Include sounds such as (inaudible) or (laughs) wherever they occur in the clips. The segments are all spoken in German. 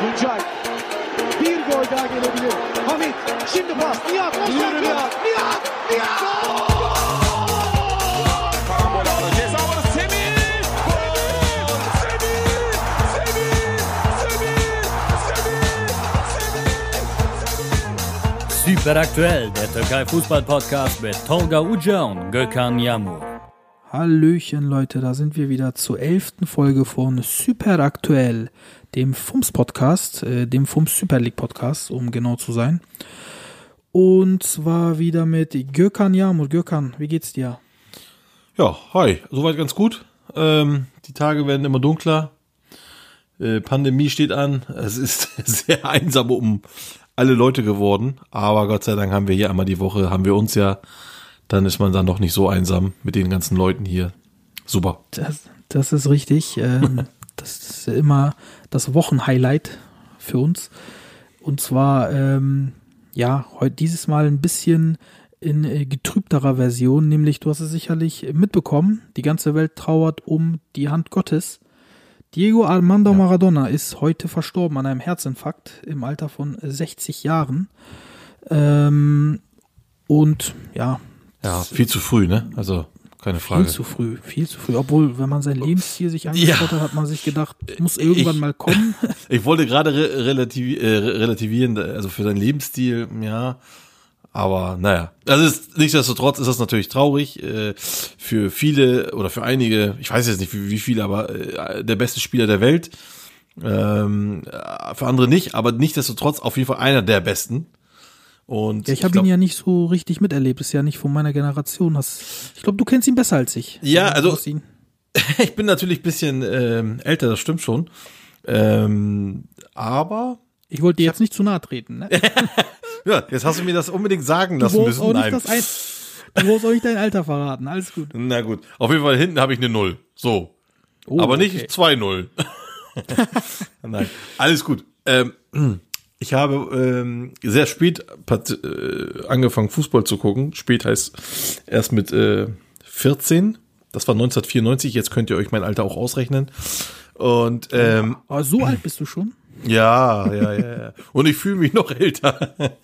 Tuncay. Bir gol daha gelebilir. Hamit. Şimdi pas. Nihat. Nihat. Nihat. Nihat. Nihat. Karambol aldı. Ceza alanı Semih. Gol! Semih! Semih! Semih! Semih! Semih! Super aktuell, der Türkei Fußball Podcast mit Tolga Uca und Gökhan Yamur. Hallöchen Leute, da sind wir wieder zur elften Folge von Super Aktuell, dem FUMS Podcast, äh, dem FUMS Super League Podcast, um genau zu sein. Und zwar wieder mit Gökhan Yamur. Gökhan, wie geht's dir? Ja, hi, soweit ganz gut. Ähm, die Tage werden immer dunkler. Äh, Pandemie steht an. Es ist (laughs) sehr einsam um alle Leute geworden. Aber Gott sei Dank haben wir hier einmal die Woche, haben wir uns ja. Dann ist man dann doch nicht so einsam mit den ganzen Leuten hier. Super. Das, das ist richtig. Ähm, (laughs) das ist immer das Wochenhighlight für uns. Und zwar, ähm, ja, heute dieses Mal ein bisschen in äh, getrübterer Version, nämlich du hast es sicherlich mitbekommen, die ganze Welt trauert um die Hand Gottes. Diego Armando Maradona ist heute verstorben an einem Herzinfarkt im Alter von 60 Jahren. Ähm, und ja, Ja, viel zu früh, ne? Also, keine Frage. viel zu früh, viel zu früh. Obwohl, wenn man sein Lebensstil sich angeschaut hat, hat man sich gedacht, muss irgendwann Ich- mal kommen. (laughs) Ich wollte gerade re relativ, äh, relativieren, also für seinen Lebensstil, ja. Aber naja, also ist, nichtsdestotrotz ist das natürlich traurig. Äh, für viele oder für einige, ich weiß jetzt nicht wie, wie viele, aber äh, der beste Spieler der Welt. Ähm, äh, für andere nicht, aber nichtsdestotrotz auf jeden Fall einer der besten. Und Ja, ich habe ihn ja nicht so richtig miterlebt. Ist ja nicht von meiner Generation. Hast, ich glaube, du kennst ihn besser als ich. Ja, Du also- ihn. (laughs) ich bin natürlich ein bisschen ähm, älter, das stimmt schon. Ähm, aber Ich wollte dir jetzt nicht zu nahe treten. Ne? (laughs) ja, jetzt hast du mir das unbedingt sagen Du lassen brauchst müssen. auch nicht das ein, du brauchst auch nicht dein Alter verraten. Alles gut. Na gut. Auf jeden Fall hinten habe ich eine Null. So. Oh, Aber nicht okay. zwei Null. (laughs) Nein. Alles gut. Ähm, ich habe ähm, sehr spät äh, angefangen, Fußball zu gucken. Spät heißt erst mit äh, 14. Das war 1994. Jetzt könnt ihr euch mein Alter auch ausrechnen. Und ähm, Aber so alt bist du schon? ja, ja, ja, ja. Und ich fühle mich noch älter. (laughs)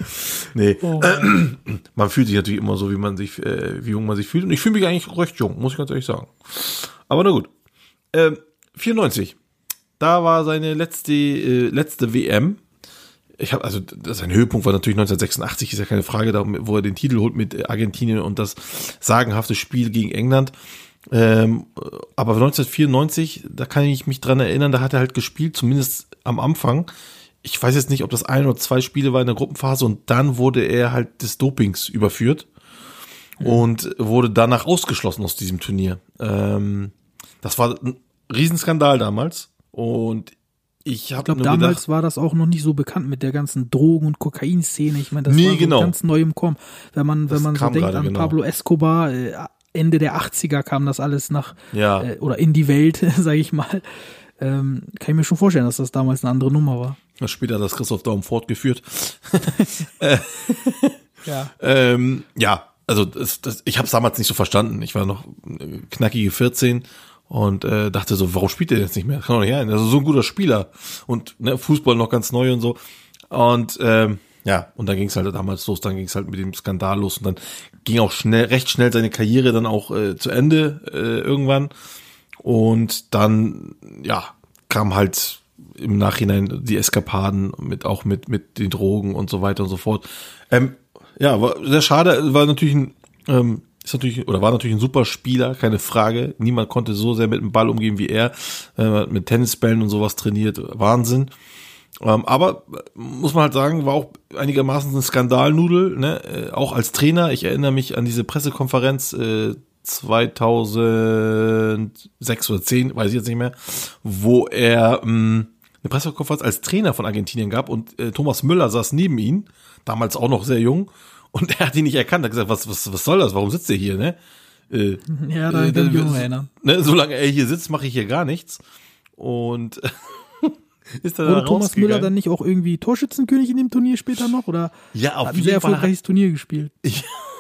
nee. Oh. (clears throat) Man fühlt sich natürlich immer so, wie man sich, äh, wie jung man sich fühlt. Und ich fühle mich eigentlich recht jung, muss ich ganz ehrlich sagen. Aber na gut. Ähm, 94. Da war seine letzte, äh, letzte WM. Ich habe also sein Höhepunkt war natürlich 1986, ist ja keine Frage, da, wo er den Titel holt mit Argentinien und das sagenhafte Spiel gegen England. Ähm, aber 1994, da kann ich mich dran erinnern, da hat er halt gespielt, zumindest am Anfang. Ich weiß jetzt nicht, ob das ein oder zwei Spiele war in der Gruppenphase und dann wurde er halt des Dopings überführt und wurde danach ausgeschlossen aus diesem Turnier. Ähm, das war ein Riesenskandal damals und ich Ich glaube, damals gedacht, war das auch noch nicht so bekannt mit der ganzen Drogen- und Kokainszene. Ich meine, das Nee, war so genau. ganz neu im Kommen. Wenn man, wenn man so denkt an genau. Pablo Escobar, äh, Ende der 80er kam das alles nach Ja. äh, oder in die Welt, (laughs) sage ich mal. Ähm, kann ich mir schon vorstellen, dass das damals eine andere Nummer war. später hat das Christoph Daum fortgeführt. (laughs) Ja. Ähm, ja, also das, das, ich habe es damals nicht so verstanden. Ich war noch äh, knackige 14 und äh, dachte so, warum spielt er jetzt nicht mehr? Kann doch nicht sein. Also so ein guter Spieler und ne, Fußball noch ganz neu und so. Und ähm, ja, und dann ging es halt damals los, dann ging es halt mit dem Skandal los und dann ging auch schnell, recht schnell seine Karriere dann auch äh, zu Ende äh, irgendwann. Und dann, ja, kam halt im Nachhinein die Eskapaden mit auch mit mit den Drogen und so weiter und so fort. Ähm, ja, war sehr schade. War natürlich ein ähm, ist natürlich oder war natürlich ein super Spieler, keine Frage. Niemand konnte so sehr mit dem Ball umgehen wie er. Äh, mit Tennisbällen und sowas trainiert, Wahnsinn. Ähm, aber äh, muss man halt sagen, war auch einigermaßen ein Skandalnudel, ne? Äh, auch als Trainer. Ich erinnere mich an diese Pressekonferenz äh, 2006 oder 10, weiß ich jetzt nicht mehr, wo er mh, eine Pressekonferenz als Trainer von Argentinien gab und äh, Thomas Müller saß neben ihm, damals auch noch sehr jung, und er hat ihn nicht erkannt, er hat gesagt, was, was, was soll das, warum sitzt er hier, ne? Äh, Ja, da äh, noch erinnern. ne, solange er hier sitzt, mache ich hier gar nichts. Und (laughs) ist dann Wurde Thomas Müller dann nicht auch irgendwie Torschützenkönig in dem Turnier später noch? Oder Ja, auf hat ein sehr jeden Fall erfolgreiches Turnier gespielt? (laughs)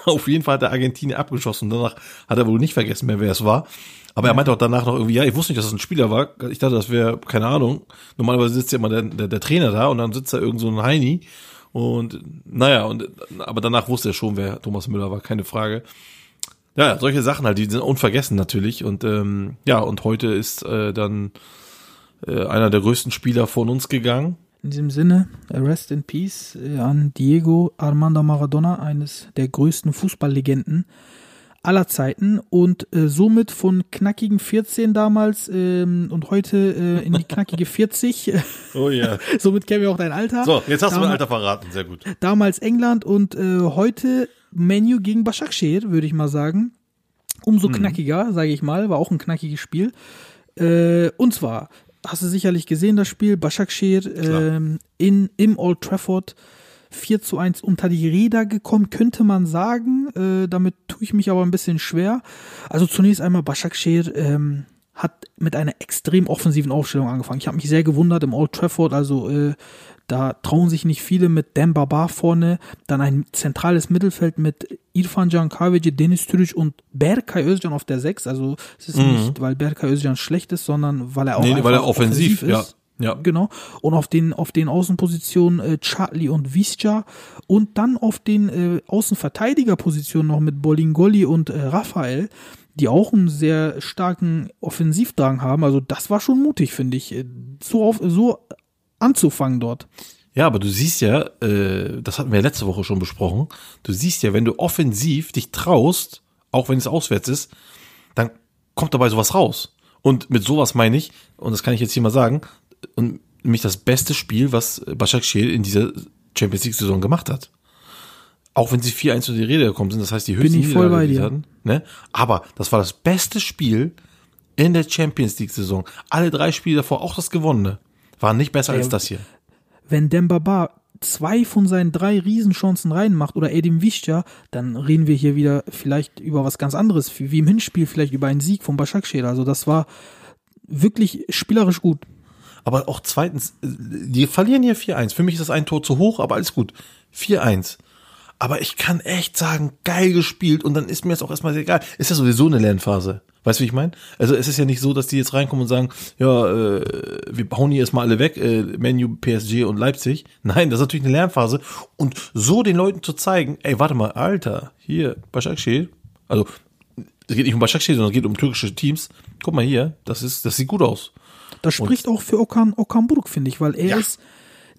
Ja, auf jeden Fall hat er Argentinien abgeschossen. Danach hat er wohl nicht vergessen mehr, wer es war. Aber er meinte auch danach noch irgendwie, ja, ich wusste nicht, dass es ein Spieler war. Ich dachte, das wäre, keine Ahnung. Normalerweise sitzt ja immer der, der, der Trainer da und dann sitzt da irgend so ein Heini. Und naja, und aber danach wusste er schon, wer Thomas Müller war, keine Frage. Ja, solche Sachen halt, die sind unvergessen natürlich. Und ähm, ja, und heute ist äh, dann äh, einer der größten Spieler von uns gegangen. In diesem Sinne, rest in peace äh, an Diego Armando Maradona, eines der größten Fußballlegenden aller Zeiten und äh, somit von knackigen 14 damals ähm, und heute äh, in die knackige (laughs) 40. Oh ja. (laughs) somit kennen wir auch dein Alter. So, jetzt hast du mein Alter verraten, sehr gut. Damals England und äh, heute Menu gegen Başakşehir, würde ich mal sagen. Umso knackiger, sage ich mal, war auch ein knackiges Spiel. Äh, und zwar, hast du sicherlich gesehen, das Spiel, Başakşehir ähm, in, im Old Trafford 4 zu 1 unter die Räder gekommen, könnte man sagen. Äh, damit tue ich mich aber ein bisschen schwer. Also zunächst einmal Başakşehir ähm, hat mit einer extrem offensiven Aufstellung angefangen. Ich habe mich sehr gewundert im Old Trafford, also äh, da trauen sich nicht viele mit Demba Bar vorne, dann ein zentrales Mittelfeld mit Irfan Can Kahveci, Deniz Türüc und Berkay Özcan auf der 6. Also es ist nicht, weil Berkay Özcan schlecht ist, sondern weil er auch Mhm. Nee, weil er offensiv, ja. ist. Ja. Genau. Und auf den, auf den Außenpositionen äh, Charlie und Visca und dann auf den äh, Außenverteidigerpositionen noch mit Bolingoli und äh, Raphael, die auch einen sehr starken Offensivdrang haben. Also das war schon mutig, finde ich, äh, so auf, so anzufangen dort. Ja, aber du siehst ja, äh, das hatten wir letzte Woche schon besprochen, du siehst ja, wenn du offensiv dich traust, auch wenn es auswärts ist, dann kommt dabei sowas raus. Und mit sowas meine ich, und das kann ich jetzt hier mal sagen, und nämlich das beste Spiel, was Başakşehir in dieser Champions League Saison gemacht hat. Auch wenn sie 4-1 zu die Rede gekommen sind, das heißt die höchste ich voll bei die sie dir. hatten, ne? Aber das war das beste Spiel in der Champions League Saison. Alle drei Spiele davor, auch das gewonnene, waren nicht besser als das hier. Wenn Dembaba zwei von seinen drei Riesenchancen reinmacht oder Edim Visca, dann reden wir hier wieder vielleicht über was ganz anderes, wie wie im Hinspiel vielleicht über einen Sieg von Başakşehir. Also das war wirklich spielerisch gut. Aber auch zweitens, die verlieren hier 4-1. Für mich ist das ein Tor zu hoch, aber alles gut. 4-1. Aber ich kann echt sagen, geil gespielt und dann ist mir jetzt auch erstmal egal. Ist ja sowieso eine Lernphase. Weißt du, wie ich meine? Also es ist ja nicht so, dass die jetzt reinkommen und sagen, ja, äh, wir hauen hier erstmal alle weg, äh, Menu, PSG und Leipzig. Nein, das ist natürlich eine Lernphase. Und so den Leuten zu zeigen, ey, warte mal, Alter, hier, Başakşehir, also es geht nicht um Başakşehir, sondern es geht um türkische Teams. Guck mal hier, das ist, das sieht gut aus. Das spricht auch für Okan, Okan Buruk, finde ich, weil er Ja. ist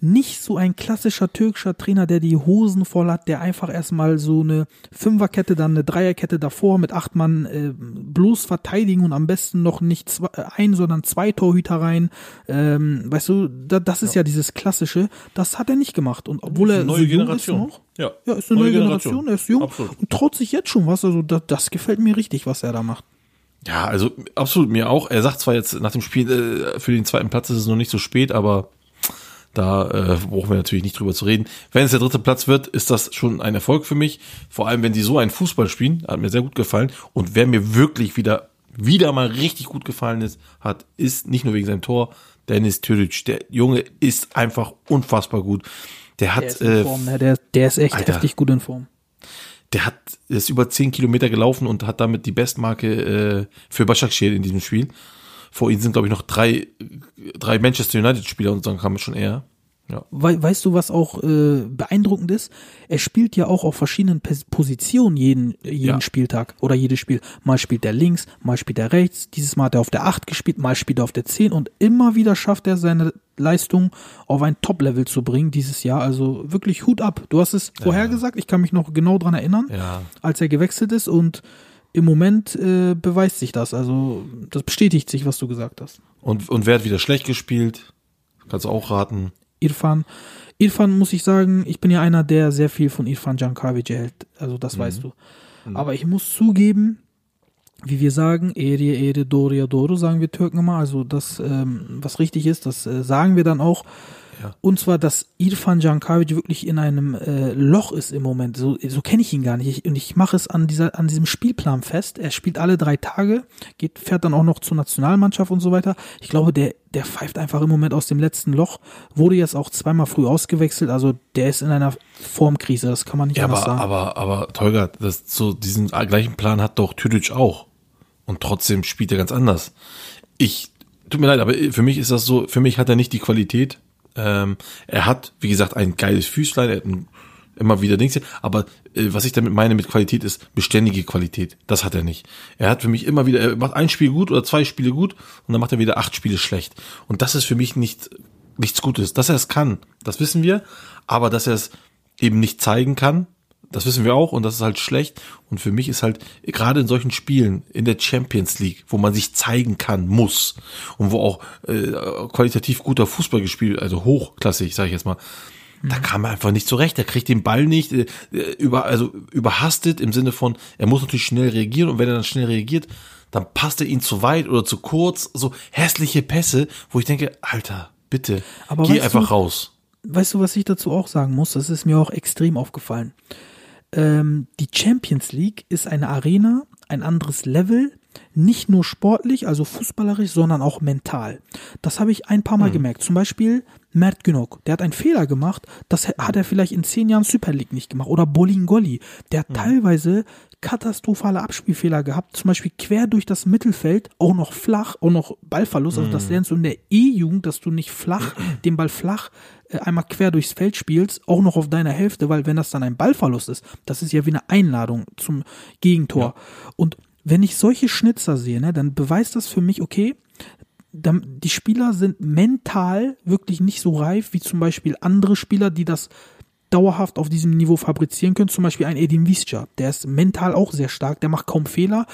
nicht so ein klassischer türkischer Trainer, der die Hosen voll hat, der einfach erstmal so eine Fünferkette, dann eine Dreierkette davor mit acht Mann äh, bloß verteidigen und am besten noch nicht zwei, äh, ein, sondern zwei Torhüter rein. Ähm, weißt du, da, das ist ja. dieses klassische. Das hat er nicht gemacht. Und obwohl er Neue so Generation. ist noch, Ja. ja, ist eine neue, Generation. Er ist jung Absolut. und traut sich jetzt schon was. Also das, das gefällt mir richtig, was er da macht. Ja, also absolut mir auch. Er sagt zwar jetzt nach dem Spiel, äh, für den zweiten Platz ist es noch nicht so spät, aber da äh, brauchen wir natürlich nicht drüber zu reden. Wenn es der dritte Platz wird, ist das schon ein Erfolg für mich. Vor allem, wenn die so einen Fußball spielen, hat mir sehr gut gefallen. Und wer mir wirklich wieder, wieder mal richtig gut gefallen ist, hat, ist nicht nur wegen seinem Tor, Dennis Türic. Der Junge ist einfach unfassbar gut. Der hat, Der ist äh, Form, ne? der, der ist echt Alter. heftig gut in Form. Der hat ist über 10 Kilometer gelaufen und hat damit die Bestmarke äh, für Başakşehir in diesem Spiel. Vor ihnen sind, glaube ich, noch drei, drei Manchester United-Spieler und dann kam es schon eher. Ja. We weißt du, was auch äh, beeindruckend ist? Er spielt ja auch auf verschiedenen Pos- Positionen jeden, jeden Ja. Spieltag oder jedes Spiel. Mal spielt er links, mal spielt er rechts. Dieses Mal hat er auf der 8 gespielt, mal spielt er auf der 10 und immer wieder schafft er seine Leistung auf ein Top-Level zu bringen dieses Jahr. Also wirklich Hut ab. Du hast es vorher gesagt, ich kann mich noch genau dran erinnern, Ja. als er gewechselt ist und im Moment äh, beweist sich das. Also das bestätigt sich, was du gesagt hast. Und, und wer hat wieder schlecht gespielt? Kannst du auch raten. Irfan. Irfan muss ich sagen, ich bin ja einer, der sehr viel von Irfan Cankavic hält. Also das weißt du. Aber ich muss zugeben, wie wir sagen, Eri, Eri, Doria, Doro, sagen wir Türken immer. Also das, ähm, was richtig ist, das äh, sagen wir dann auch. Ja. Und zwar, dass Irfan Jankavic wirklich in einem äh, Loch ist im Moment. So, so kenne ich ihn gar nicht. Ich, und ich mache es an dieser, an diesem Spielplan fest. Er spielt alle drei Tage, geht, fährt dann auch noch zur Nationalmannschaft und so weiter. Ich glaube, der, der pfeift einfach im Moment aus dem letzten Loch. Wurde jetzt auch zweimal früh ausgewechselt. Also der ist in einer Formkrise. Das kann man nicht Ja, anders aber, sagen. aber, aber, Tolga, das, so diesen gleichen Plan hat doch Tüdic auch. Und trotzdem spielt er ganz anders. Ich, tut mir leid, aber für mich ist das so, für mich hat er nicht die Qualität. Ähm, er hat, wie gesagt, ein geiles Füßlein, er hat ein, immer wieder Dings, aber äh, was ich damit meine mit Qualität ist beständige Qualität. Das hat er nicht. Er hat für mich immer wieder, er macht ein Spiel gut oder zwei Spiele gut und dann macht er wieder acht Spiele schlecht. Und das ist für mich nicht, nichts Gutes. Dass er es kann, das wissen wir, aber dass er es eben nicht zeigen kann, das wissen wir auch und das ist halt schlecht. Und für mich ist halt gerade in solchen Spielen in der Champions League, wo man sich zeigen kann, muss und wo auch äh, qualitativ guter Fußball gespielt, also hochklassig, sage ich jetzt mal, da kam er einfach nicht zurecht. Er kriegt den Ball nicht äh, über, also überhastet im Sinne von, er muss natürlich schnell reagieren und wenn er dann schnell reagiert, dann passt er ihn zu weit oder zu kurz. So hässliche Pässe, wo ich denke, Alter, bitte, Aber geh einfach du- raus. weißt du, was ich dazu auch sagen muss? Das ist mir auch extrem aufgefallen. Ähm, die Champions League ist eine Arena, ein anderes Level, nicht nur sportlich, also fußballerisch, sondern auch mental. Das habe ich ein paar Mal gemerkt. Zum Beispiel Mert Günok, der hat einen Fehler gemacht, das hat er vielleicht in zehn Jahren Super League nicht gemacht. Oder Bolingoli, der hat teilweise katastrophale Abspielfehler gehabt, zum Beispiel quer durch das Mittelfeld, auch noch flach, auch noch Ballverlust. Also das lernst du in der E-Jugend, dass du nicht flach, (clears throat) den Ball flach einmal quer durchs Feld spielst, auch noch auf deiner Hälfte, weil wenn das dann ein Ballverlust ist, das ist ja wie eine Einladung zum Gegentor. Und wenn ich solche Schnitzer sehe, ne, dann beweist das für mich, okay, die Spieler sind mental wirklich nicht so reif wie zum Beispiel andere Spieler, die das dauerhaft auf diesem Niveau fabrizieren können. Zum Beispiel ein Edin Visca, der ist mental auch sehr stark, der macht kaum Fehler.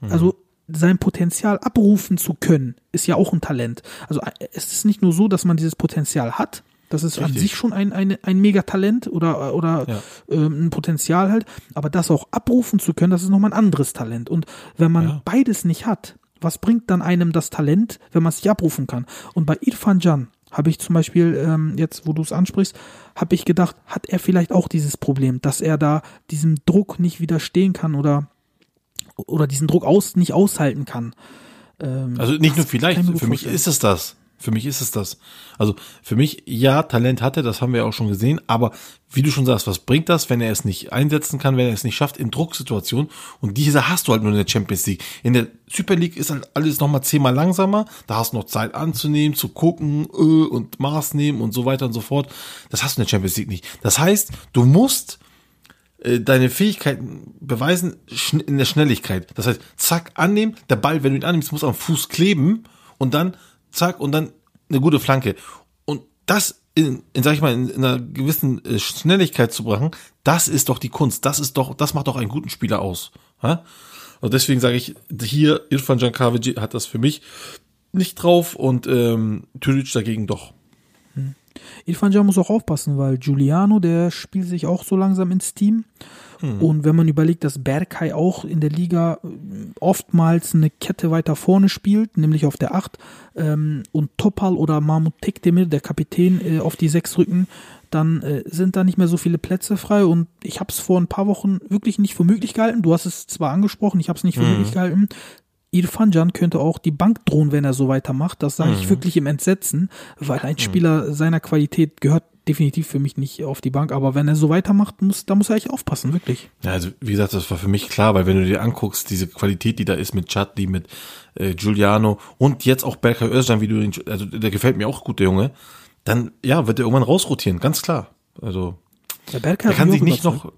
Also sein Potenzial abrufen zu können, ist ja auch ein Talent. Also äh, es ist nicht nur so, dass man dieses Potenzial hat, das ist an Richtig. sich schon ein, ein, ein Megatalent oder, oder Ja. ähm, ein Potenzial halt, aber das auch abrufen zu können, das ist nochmal ein anderes Talent. Und wenn man Ja. beides nicht hat, was bringt dann einem das Talent, wenn man es nicht abrufen kann? Und bei Irfan Can habe ich zum Beispiel, ähm, jetzt wo du es ansprichst, habe ich gedacht, hat er vielleicht auch dieses Problem, dass er da diesem Druck nicht widerstehen kann oder, oder diesen Druck aus, nicht aushalten kann. Ähm, Also nicht nur vielleicht, für mich ist es das. Für mich ist es das. Also für mich, ja, Talent hat er, das haben wir auch schon gesehen, aber wie du schon sagst, was bringt das, wenn er es nicht einsetzen kann, wenn er es nicht schafft in Drucksituationen? Und diese hast du halt nur in der Champions League. In der Super League ist halt alles nochmal zehnmal langsamer, da hast du noch Zeit anzunehmen, zu gucken äh, und Maß nehmen und so weiter und so fort. Das hast du in der Champions League nicht. Das heißt, du musst äh, deine Fähigkeiten beweisen in der Schnelligkeit. Das heißt, zack, annehmen, der Ball, wenn du ihn annimmst, muss am Fuß kleben und dann zack und dann eine gute Flanke. Und das in, in sag ich mal, in, in einer gewissen äh, Schnelligkeit zu machen, das ist doch die Kunst. Das ist doch, das macht doch einen guten Spieler aus. Ja? Und deswegen sage ich, hier, Irfan Jankavic hat das für mich nicht drauf und ähm, Türic dagegen doch. Irfan Can muss auch aufpassen, weil Giuliano, der spielt sich auch so langsam ins Team. Und wenn man überlegt, dass Berkay auch in der Liga äh, oftmals eine Kette weiter vorne spielt, nämlich auf der 8, ähm, und Topal oder Mahmoud Tekdemir, der Kapitän, äh, auf die 6 rücken, dann äh, sind da nicht mehr so viele Plätze frei. Und ich habe es vor ein paar Wochen wirklich nicht für möglich gehalten. Du hast es zwar angesprochen, ich habe es nicht für möglich gehalten. Irfan Can könnte auch die Bank drohen, wenn er so weitermacht. Das sage ich wirklich im Entsetzen, weil ein Spieler seiner Qualität gehört definitiv für mich nicht auf die Bank. Aber wenn er so weitermacht, muss, da muss er echt aufpassen, wirklich. Ja, also wie gesagt, das war für mich klar, weil wenn du dir anguckst, diese Qualität, die da ist mit Chadli, mit äh, Giuliano und jetzt auch Berkay Özcan, wie du ihn, also der gefällt mir auch gut, der Junge, dann ja, wird er irgendwann rausrotieren, ganz klar. Also Der Berger er hat kann sich nicht noch,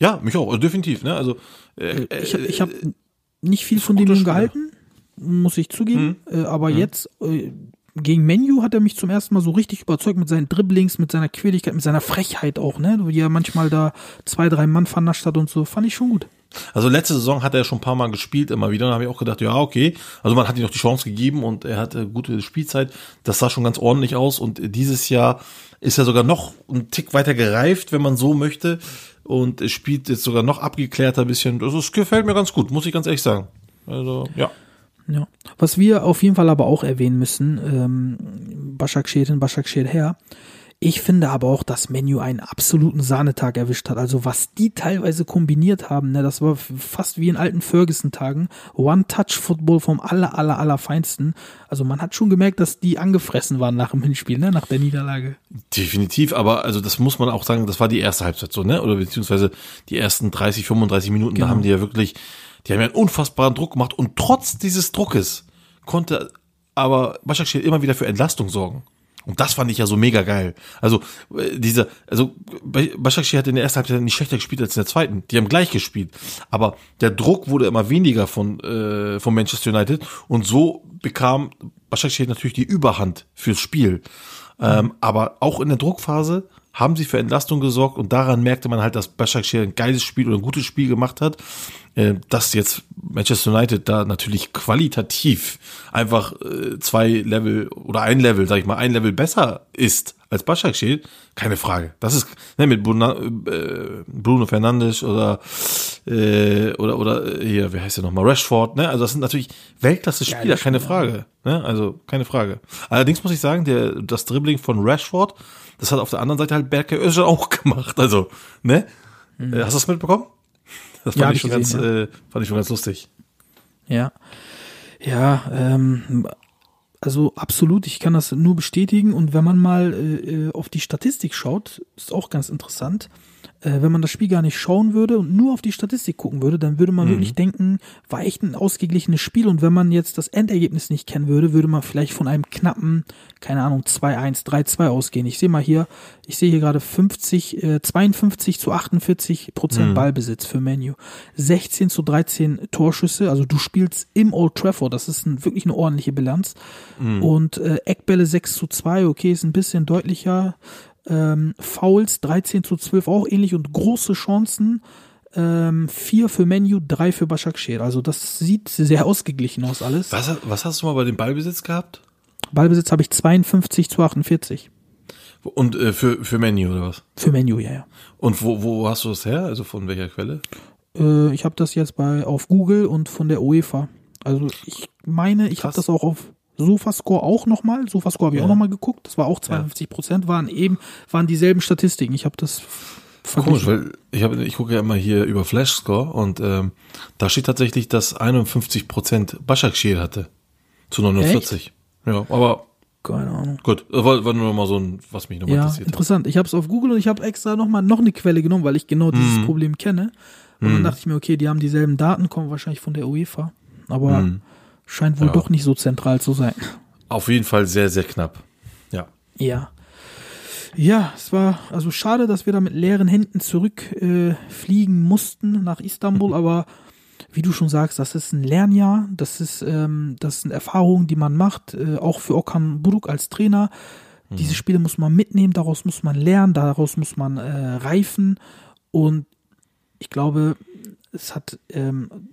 ja, mich auch, also definitiv, ne? Also äh, Ich habe ich hab äh, nicht viel von dem Jungen gehalten, muss ich zugeben. Äh, aber jetzt äh, gegen Menu hat er mich zum ersten Mal so richtig überzeugt mit seinen Dribblings, mit seiner Quirligkeit, mit seiner Frechheit auch, ne? Wie er manchmal da zwei, drei Mann vernascht hat und so. Fand ich schon gut. Also letzte Saison hat er schon ein paar Mal gespielt, immer wieder. Da habe ich auch gedacht, ja, okay. Also man hat ihm noch die Chance gegeben und er hatte gute Spielzeit. Das sah schon ganz ordentlich aus. Und dieses Jahr ist er sogar noch einen Tick weiter gereift, wenn man so möchte. Und spielt jetzt sogar noch abgeklärter bisschen. Das ist, gefällt mir ganz gut, muss ich ganz ehrlich sagen. Also, ja. Ja. Was wir auf jeden Fall aber auch erwähnen müssen, ähm, Başakşehir'in Başakşehir her, Ich finde aber auch, dass Menu einen absoluten Sahnetag erwischt hat. Also was die teilweise kombiniert haben, ne, das war fast wie in alten Ferguson-Tagen. One-Touch-Football vom aller, aller, aller Feinsten. Also man hat schon gemerkt, dass die angefressen waren nach dem Hinspiel, ne, nach der Niederlage. Definitiv, aber also das muss man auch sagen, das war die erste Halbzeit so, ne? Oder beziehungsweise die ersten 30, 35 Minuten, Genau. da haben die ja wirklich, die haben ja einen unfassbaren Druck gemacht und trotz dieses Druckes konnte aber Başakşehir immer wieder für Entlastung sorgen. Und das fand ich ja so mega geil. Also äh, dieser, also Başakşehir hat in der ersten Halbzeit nicht schlechter gespielt als in der zweiten. Die haben gleich gespielt, aber der Druck wurde immer weniger von äh, von Manchester United und so bekam Başakşehir natürlich die Überhand fürs Spiel. Ähm, aber auch in der Druckphase haben sie für Entlastung gesorgt und daran merkte man halt, dass Başakşehir ein geiles Spiel oder ein gutes Spiel gemacht hat. Äh, dass jetzt Manchester United da natürlich qualitativ einfach äh, zwei Level oder ein Level, sag ich mal, ein Level besser ist als Başakşehir, keine Frage. Das ist ne, mit Bruno, äh, Bruno Fernandes oder äh, oder oder hier, wie heißt der nochmal, Rashford, ne? Also das sind natürlich Weltklasse-Spieler, keine Frage. Ne? Also keine Frage. Allerdings muss ich sagen, der das Dribbling von Rashford, das hat auf der anderen Seite halt Berke Özcan auch gemacht. Also, ne? Äh, Hast du das mitbekommen? Das Ja, fand hab ich schon gesehen, ganz, äh, fand ich schon ganz lustig. Ja. Ja, ähm, also absolut, ich kann das nur bestätigen. Und wenn man mal äh, äh, auf die Statistik schaut, ist auch ganz interessant. Äh, wenn man das Spiel gar nicht schauen würde und nur auf die Statistik gucken würde, dann würde man wirklich denken, war echt ein ausgeglichenes Spiel. Und wenn man jetzt das Endergebnis nicht kennen würde, würde man vielleicht von einem knappen, keine Ahnung, 2-1, 3-2 ausgehen. Ich sehe mal hier, ich sehe hier gerade 50, äh, 52 zu 48 Prozent Ballbesitz für Menu. 16 zu 13 Torschüsse. Also du spielst im Old Trafford. Das ist ein, wirklich eine ordentliche Bilanz. Und äh, Eckbälle 6 zu 2. Okay, ist ein bisschen deutlicher. Ähm, Fouls 13 zu 12 auch ähnlich und große Chancen. Ähm, vier für Menu, drei für Başakşehir. Also das sieht sehr ausgeglichen aus alles. Was, was hast du mal bei dem Ballbesitz gehabt? Ballbesitz habe ich 52 zu 48. Und äh, für, für Menu oder was? Für Menu, ja, ja. Und wo, wo hast du das her? Also von welcher Quelle? Äh, ich habe das jetzt bei auf Google und von der UEFA. Also ich meine, ich habe das auch auf Sofascore auch nochmal. Sofascore habe ich Ja. auch nochmal geguckt. Das war auch 52 Prozent, waren eben, waren dieselben Statistiken. Ich habe das Komisch, weil ich ich gucke ja immer hier über Flashscore und ähm, da steht tatsächlich, dass 51 Prozent Başakşehir hatte zu 49. Ja, aber Keine Ahnung. gut, das war, war nur mal so ein, was mich nochmal Ja, interessiert hat. interessant. Ich habe es auf Google und ich habe extra nochmal noch eine Quelle genommen, weil ich genau dieses Mhm. Problem kenne. Und dann dachte ich mir, okay, die haben dieselben Daten, kommen wahrscheinlich von der UEFA. Aber scheint wohl Mhm. Ja. doch nicht so zentral zu sein. Auf jeden Fall sehr, sehr knapp. Ja. Ja. Ja, es war also schade, dass wir da mit leeren Händen zurückfliegen äh, mussten nach Istanbul, (laughs) aber wie du schon sagst, das ist ein Lernjahr, das ist, ähm, das sind Erfahrungen, die man macht, äh, auch für Okan Buruk als Trainer. Diese Spiele muss man mitnehmen, daraus muss man lernen, daraus muss man äh, reifen und ich glaube, es hat, ähm,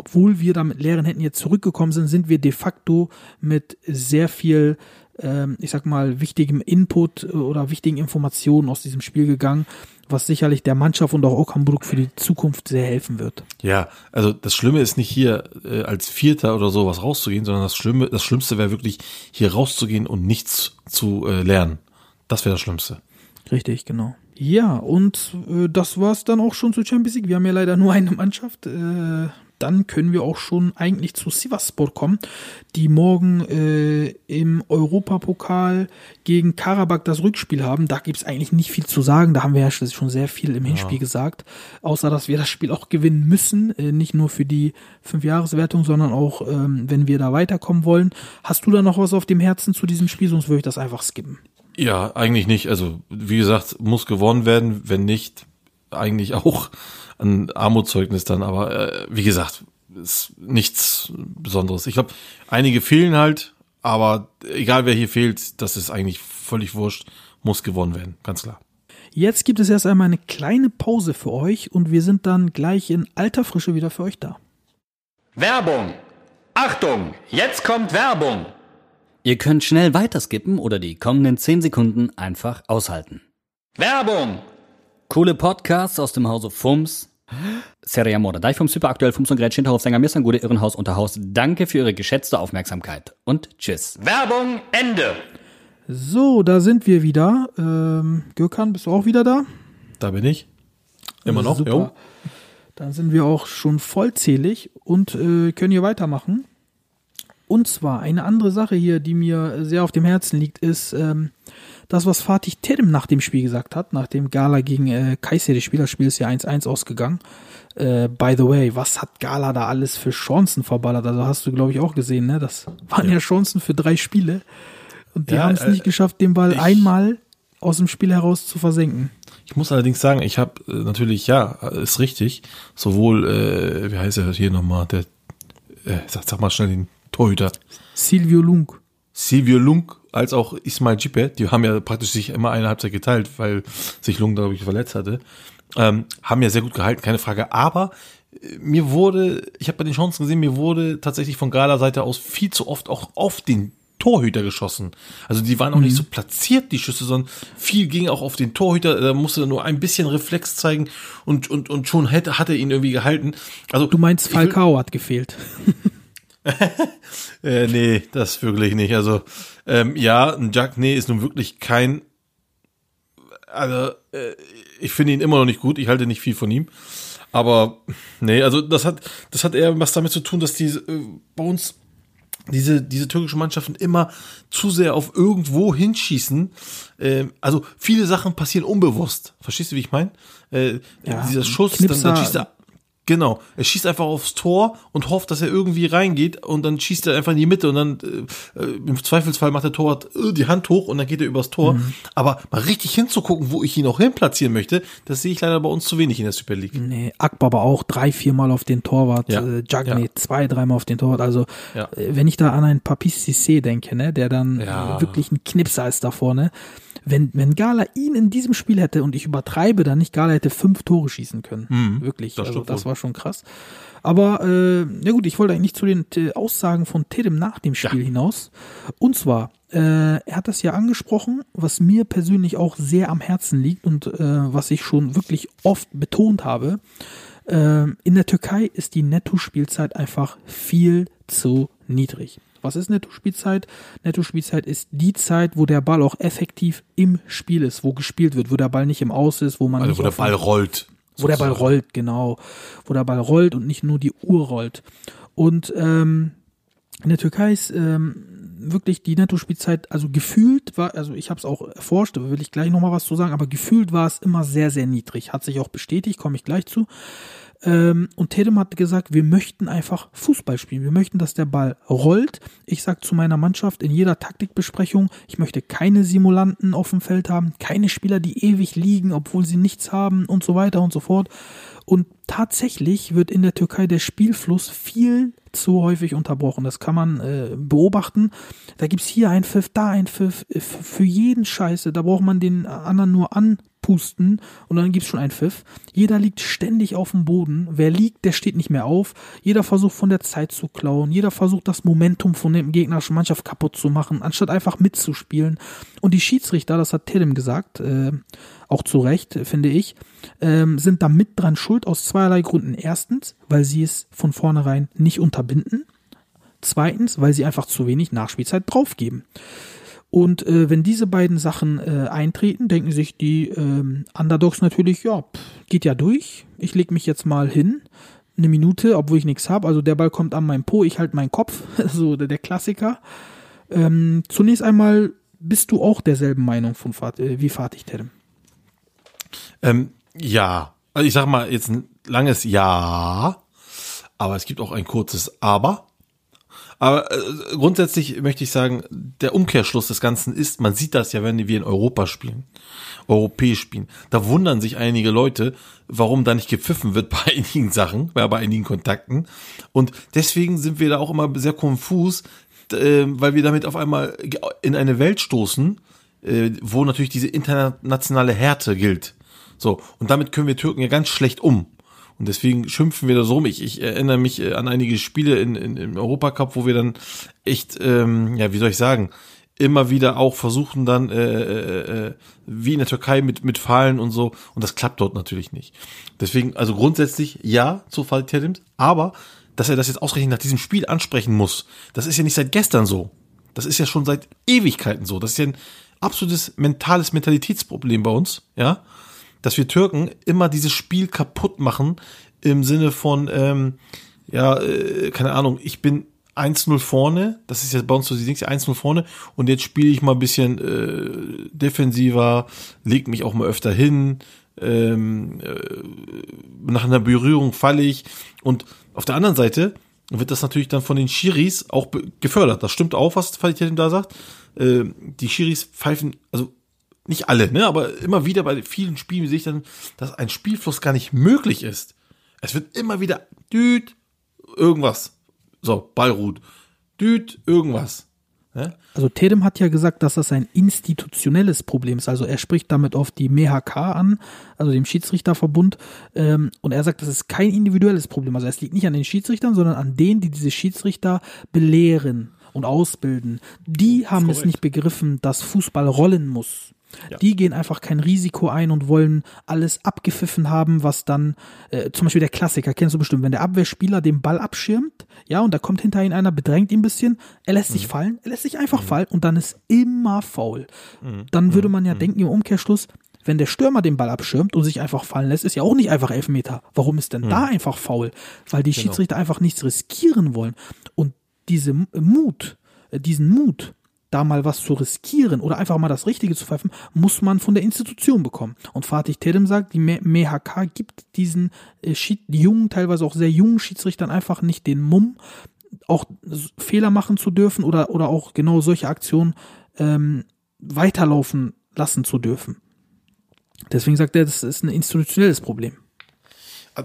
obwohl wir da mit leeren Händen jetzt zurückgekommen sind, sind wir de facto mit sehr viel, ähm, ich sag mal, wichtigem Input äh, oder wichtigen Informationen aus diesem Spiel gegangen, was sicherlich der Mannschaft und auch Okamburg für die Zukunft sehr helfen wird. Ja, also das Schlimme ist nicht hier äh, als Vierter oder sowas rauszugehen, sondern das Schlimme, das Schlimmste wäre wirklich hier rauszugehen und nichts zu äh, lernen. Das wäre das Schlimmste. Richtig, genau. Ja, und äh, das war's dann auch schon zur Champions League. Wir haben ja leider nur eine Mannschaft. Äh, dann können wir auch schon eigentlich zu Sivasspor kommen, die morgen äh, im Europapokal gegen Karabakh das Rückspiel haben. Da gibt's eigentlich nicht viel zu sagen. Da haben wir ja schon sehr viel im Hinspiel gesagt. Außer, dass wir das Spiel auch gewinnen müssen. Äh, nicht nur für die Fünfjahreswertung, sondern auch, ähm, wenn wir da weiterkommen wollen. Hast du da noch was auf dem Herzen zu diesem Spiel? Sonst würde ich das einfach skippen. Ja, eigentlich nicht. Also, wie gesagt, muss gewonnen werden. Wenn nicht, eigentlich auch ein Armutszeugnis dann. Aber äh, wie gesagt, ist nichts Besonderes. Ich glaube, einige fehlen halt, aber egal wer hier fehlt, das ist eigentlich völlig wurscht. Muss gewonnen werden, ganz klar. Jetzt gibt es erst einmal eine kleine Pause für euch und wir sind dann gleich in alter Frische wieder für euch da. Werbung! Achtung! Jetzt kommt Werbung! Ihr könnt schnell weiterskippen oder die kommenden 10 Sekunden einfach aushalten. Werbung! Coole Podcasts aus dem Hause Fums. Serie Amore, Deichfums, Superaktuell, Fums und Gretchen, Hinterhofsänger, Mirsan, Gute, Irrenhaus, Unterhaus. Danke für Ihre geschätzte Aufmerksamkeit und tschüss. Werbung Ende! So, da sind wir wieder. Ähm, Gökhan, bist du auch wieder da? Da bin ich. Immer noch, Super. jo. Dann sind wir auch schon vollzählig und äh, können hier weitermachen. Und zwar eine andere Sache hier, die mir sehr auf dem Herzen liegt, ist ähm, das, was Fatih Terim nach dem Spiel gesagt hat, nach dem Gala gegen äh, Kayseri Spiel. Das Spiel ist ja 1-1 ausgegangen. Äh, by the way, was hat Gala da alles für Chancen verballert? Also hast du, glaube ich, auch gesehen, ne? Das waren ja, Chancen für drei Spiele. Und die Ja, haben es äh, nicht geschafft, den Ball einmal aus dem Spiel heraus zu versenken. Ich muss allerdings sagen, ich habe äh, natürlich, ja, ist richtig, sowohl, äh, wie heißt er hier nochmal, der, äh, sag, sag mal schnell den Torhüter, Silvio Lung. Silvio Lung als auch Ismail Jipe, die haben ja praktisch sich immer eine Halbzeit geteilt, weil sich Lung, ich, verletzt hatte, ähm, haben ja sehr gut gehalten, keine Frage. Aber äh, mir wurde, ich habe bei den Chancen gesehen, mir wurde tatsächlich von Gala Seite aus viel zu oft auch auf den Torhüter geschossen. Also die waren auch nicht so platziert, die Schüsse, sondern viel ging auch auf den Torhüter. Da musste er nur ein bisschen Reflex zeigen und, und, und schon hätte, hat er ihn irgendwie gehalten. Also Du meinst, will- Falcao hat gefehlt. (laughs) (laughs) Äh, nee, das wirklich nicht. Also, ähm, ja, ein Jack, nee, ist nun wirklich kein. Also, äh, ich finde ihn immer noch nicht gut. Ich halte nicht viel von ihm. Aber, nee, also das hat, das hat eher was damit zu tun, dass die äh, bei uns diese, diese türkischen Mannschaften immer zu sehr auf irgendwo hinschießen. Ähm, also viele Sachen passieren unbewusst. Verstehst du, wie ich meine? Äh, Ja, dieser Schuss, Knipser- dann, dann schießt er. Genau, er schießt einfach aufs Tor und hofft, dass er irgendwie reingeht und dann schießt er einfach in die Mitte und dann äh, äh, im Zweifelsfall macht der Torwart äh, die Hand hoch und dann geht er übers Tor. Mhm. Aber mal richtig hinzugucken, wo ich ihn auch hin platzieren möchte, das sehe ich leider bei uns zu wenig in der Super League. Nee, Akbar aber auch drei, viermal auf den Torwart, Ja, äh, Jagne ja. zwei, dreimal auf den Torwart. Also Ja. äh, wenn ich da an einen Papis Cissé denke, ne, der dann Ja. äh, wirklich ein Knipser ist da vorne. Wenn, wenn Gala ihn in diesem Spiel hätte, und ich übertreibe dann nicht, Gala hätte fünf Tore schießen können. wirklich. Mhm. das also das war schon krass. Aber äh, na gut, ich wollte eigentlich zu den äh, Aussagen von Tedem nach dem Spiel hinaus. Und zwar, äh, er hat das ja angesprochen, was mir persönlich auch sehr am Herzen liegt und äh, was ich schon wirklich oft betont habe. Ähm, in der Türkei ist die Netto-Spielzeit einfach viel zu niedrig. Was ist Netto-Spielzeit? Netto-Spielzeit ist die Zeit, wo der Ball auch effektiv im Spiel ist, wo gespielt wird, wo der Ball nicht im Aus ist, wo man Also wo der Ball rollt. Wo der Ball rollt, genau. Wo der Ball rollt und nicht nur die Uhr rollt. Und ähm, in der Türkei ist ähm, wirklich die Nettospielzeit, also gefühlt war, also ich habe es auch erforscht, da will ich gleich nochmal was zu sagen, aber gefühlt war es immer sehr, sehr niedrig. Hat sich auch bestätigt, komme ich gleich zu. Ähm, und Tedem hat gesagt, wir möchten einfach Fußball spielen. Wir möchten, dass der Ball rollt. Ich sag zu meiner Mannschaft in jeder Taktikbesprechung, ich möchte keine Simulanten auf dem Feld haben, keine Spieler, die ewig liegen, obwohl sie nichts haben und so weiter und so fort. Und tatsächlich wird in der Türkei der Spielfluss viel zu häufig unterbrochen. Das kann man äh, beobachten. Da gibt's hier ein Pfiff, da ein Pfiff, äh, für jeden Scheiße. Da braucht man den anderen nur anpusten und dann gibt's schon einen Pfiff. Jeder liegt ständig auf dem Boden. Wer liegt, der steht nicht mehr auf. Jeder versucht von der Zeit zu klauen. Jeder versucht das Momentum von der gegnerischen Mannschaft kaputt zu machen, anstatt einfach mitzuspielen. Und die Schiedsrichter, das hat Tedem gesagt, äh, auch zu Recht, äh, finde ich, ähm, sind da mit dran schuld aus zweierlei Gründen. Erstens, weil sie es von vornherein nicht unterbinden. Zweitens, weil sie einfach zu wenig Nachspielzeit draufgeben. Und äh, wenn diese beiden Sachen äh, eintreten, denken sich die ähm, Underdogs natürlich, ja, pff, geht ja durch. Ich leg mich jetzt mal hin, eine Minute, obwohl ich nichts habe. Also der Ball kommt an meinen Po, ich halte meinen Kopf, (laughs) so der, der Klassiker. Ähm, zunächst einmal bist du auch derselben Meinung von Fat äh, wie Fatih Terim. Ähm, ja, also ich sag mal jetzt ein langes Ja, aber es gibt auch ein kurzes Aber. Aber äh, grundsätzlich möchte ich sagen, der Umkehrschluss des Ganzen ist, man sieht das ja, wenn wir in Europa spielen, europäisch spielen. Da wundern sich einige Leute, warum da nicht gepfiffen wird (laughs) bei einigen Sachen, bei, einigen Kontakten. Und deswegen sind wir da auch immer sehr konfus, äh, weil wir damit auf einmal in eine Welt stoßen, äh, wo natürlich diese internationale Härte gilt. So, und damit können wir Türken ja ganz schlecht um. Und deswegen schimpfen wir da so rum. Ich, ich erinnere mich äh, an einige Spiele in, in, im Europacup, wo wir dann echt, ähm, ja, wie soll ich sagen, immer wieder auch versuchen dann, äh, äh, äh, wie in der Türkei mit, mit Fallen und so. Und das klappt dort natürlich nicht. Deswegen, also grundsätzlich ja zu Fall Tedims, aber dass er das jetzt ausgerechnet nach diesem Spiel ansprechen muss, das ist ja nicht seit gestern so. Das ist ja schon seit Ewigkeiten so. Das ist ja ein absolutes mentales Mentalitätsproblem bei uns, ja. Dass wir Türken immer dieses Spiel kaputt machen im Sinne von, ähm, ja, äh, keine Ahnung, ich bin 1-0 vorne, das ist ja bei uns so die Dings, 1-0 vorne und jetzt spiele ich mal ein bisschen äh, defensiver, leg mich auch mal öfter hin, ähm, äh, nach einer Berührung falle ich und auf der anderen Seite wird das natürlich dann von den Schiris auch gefördert. Das stimmt auch, was Fatih da sagt. Äh, die Schiris pfeifen, also nicht alle, ne, aber immer wieder bei vielen Spielen sehe ich dann, dass ein Spielfluss gar nicht möglich ist. Es wird immer wieder düt, irgendwas. So, Ballruht. Düt, irgendwas. Ne? Also Tedem hat ja gesagt, dass das ein institutionelles Problem ist. Also er spricht damit auf die MHK an, also dem Schiedsrichterverbund. Ähm, und er sagt, das ist kein individuelles Problem. Also es liegt nicht an den Schiedsrichtern, sondern an denen, die diese Schiedsrichter belehren und ausbilden. Die haben es nicht begriffen, dass Fußball rollen muss. Die gehen einfach kein Risiko ein und wollen alles abgepfiffen haben, was dann, äh, zum Beispiel der Klassiker, kennst du bestimmt, wenn der Abwehrspieler den Ball abschirmt, ja, und da kommt hinter ihn einer, bedrängt ihn ein bisschen, er lässt sich fallen, er lässt sich einfach fallen und dann ist immer faul. Dann würde man ja denken im Umkehrschluss, wenn der Stürmer den Ball abschirmt und sich einfach fallen lässt, ist ja auch nicht einfach Elfmeter. Warum ist denn da einfach faul? Weil die Schiedsrichter einfach nichts riskieren wollen. Und diese Mut, äh, diesen Mut, da mal was zu riskieren oder einfach mal das Richtige zu pfeifen, muss man von der Institution bekommen. Und Fatih Terim sagt, die MHK gibt diesen äh, jungen, teilweise auch sehr jungen Schiedsrichtern einfach nicht den Mumm, auch Fehler machen zu dürfen oder, oder auch genau solche Aktionen ähm, weiterlaufen lassen zu dürfen. Deswegen sagt er, das ist ein institutionelles Problem.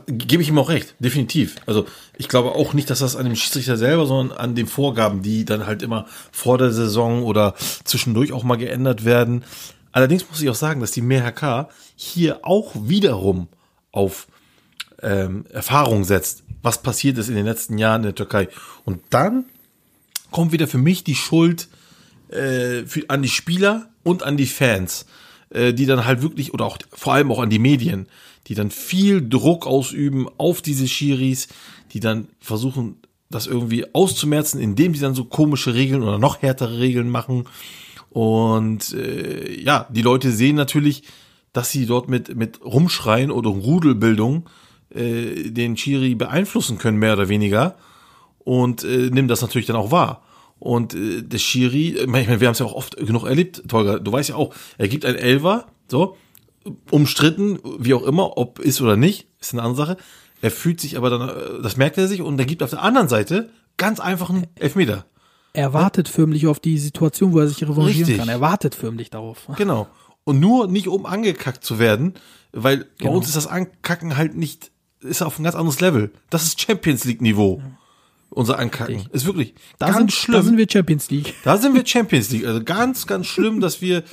Gebe ich ihm auch recht, definitiv. Also ich glaube auch nicht, dass das an dem Schiedsrichter selber, sondern an den Vorgaben, die dann halt immer vor der Saison oder zwischendurch auch mal geändert werden. Allerdings muss ich auch sagen, dass die MHK hier auch wiederum auf ähm, Erfahrung setzt, was passiert ist in den letzten Jahren in der Türkei. Und dann kommt wieder für mich die Schuld äh, für, an die Spieler und an die Fans, äh, die dann halt wirklich, oder auch vor allem auch an die Medien, die dann viel Druck ausüben auf diese Schiris, die dann versuchen, das irgendwie auszumerzen, indem sie dann so komische Regeln oder noch härtere Regeln machen. Und äh, ja, die Leute sehen natürlich, dass sie dort mit, mit Rumschreien oder Rudelbildung äh, den Schiri beeinflussen können, mehr oder weniger und äh, nimmt das natürlich dann auch wahr. Und äh, der Schiri, ich meine, wir haben es ja auch oft genug erlebt, Tolga, du weißt ja auch, er gibt ein Elfer, so, umstritten, wie auch immer, ob ist oder nicht, ist eine andere Sache. Er fühlt sich aber dann, äh, das merkt er sich und er gibt auf der anderen Seite ganz einfach einen Elfmeter. Er wartet förmlich auf die Situation, wo er sich revanchieren Richtig. kann. Er wartet förmlich darauf. Genau. Und nur nicht um angekackt zu werden, weil bei Genau. uns ist das Ankacken halt nicht, ist auf ein ganz anderes Level. Das ist Champions League Niveau. Unser Ankacken. Richtig. Ist wirklich Da, ganz sind, schlimm. da sind wir Champions League. Da sind wir Champions League. Also ganz, ganz schlimm, dass wir.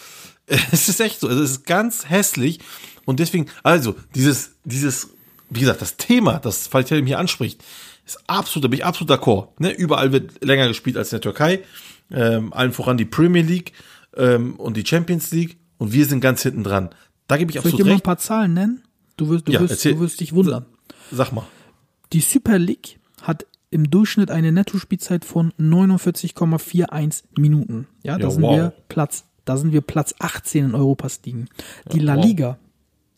(laughs) Es ist echt so. Also es ist ganz hässlich. Und deswegen, also, dieses, dieses, wie gesagt, das Thema, das Faltel hier anspricht, ist absolut, da bin ich absolut d'accord. Ne? Überall wird länger gespielt als in der Türkei. Ähm, allen voran die Premier League ähm, und die Champions League. Und wir sind ganz hinten dran. Da gebe ich Soll ich dir absolut mal ein recht. paar Zahlen nennen? Du wirst, du Ja, wirst, erzähl. du wirst dich wundern. Sag mal. Die Super League hat im Durchschnitt eine Nettospielzeit von 49,41 Minuten. Ja, da Ja, sind wow. wir Platz, da sind wir Platz 18 in Europas Ligen. Die La wow. Liga,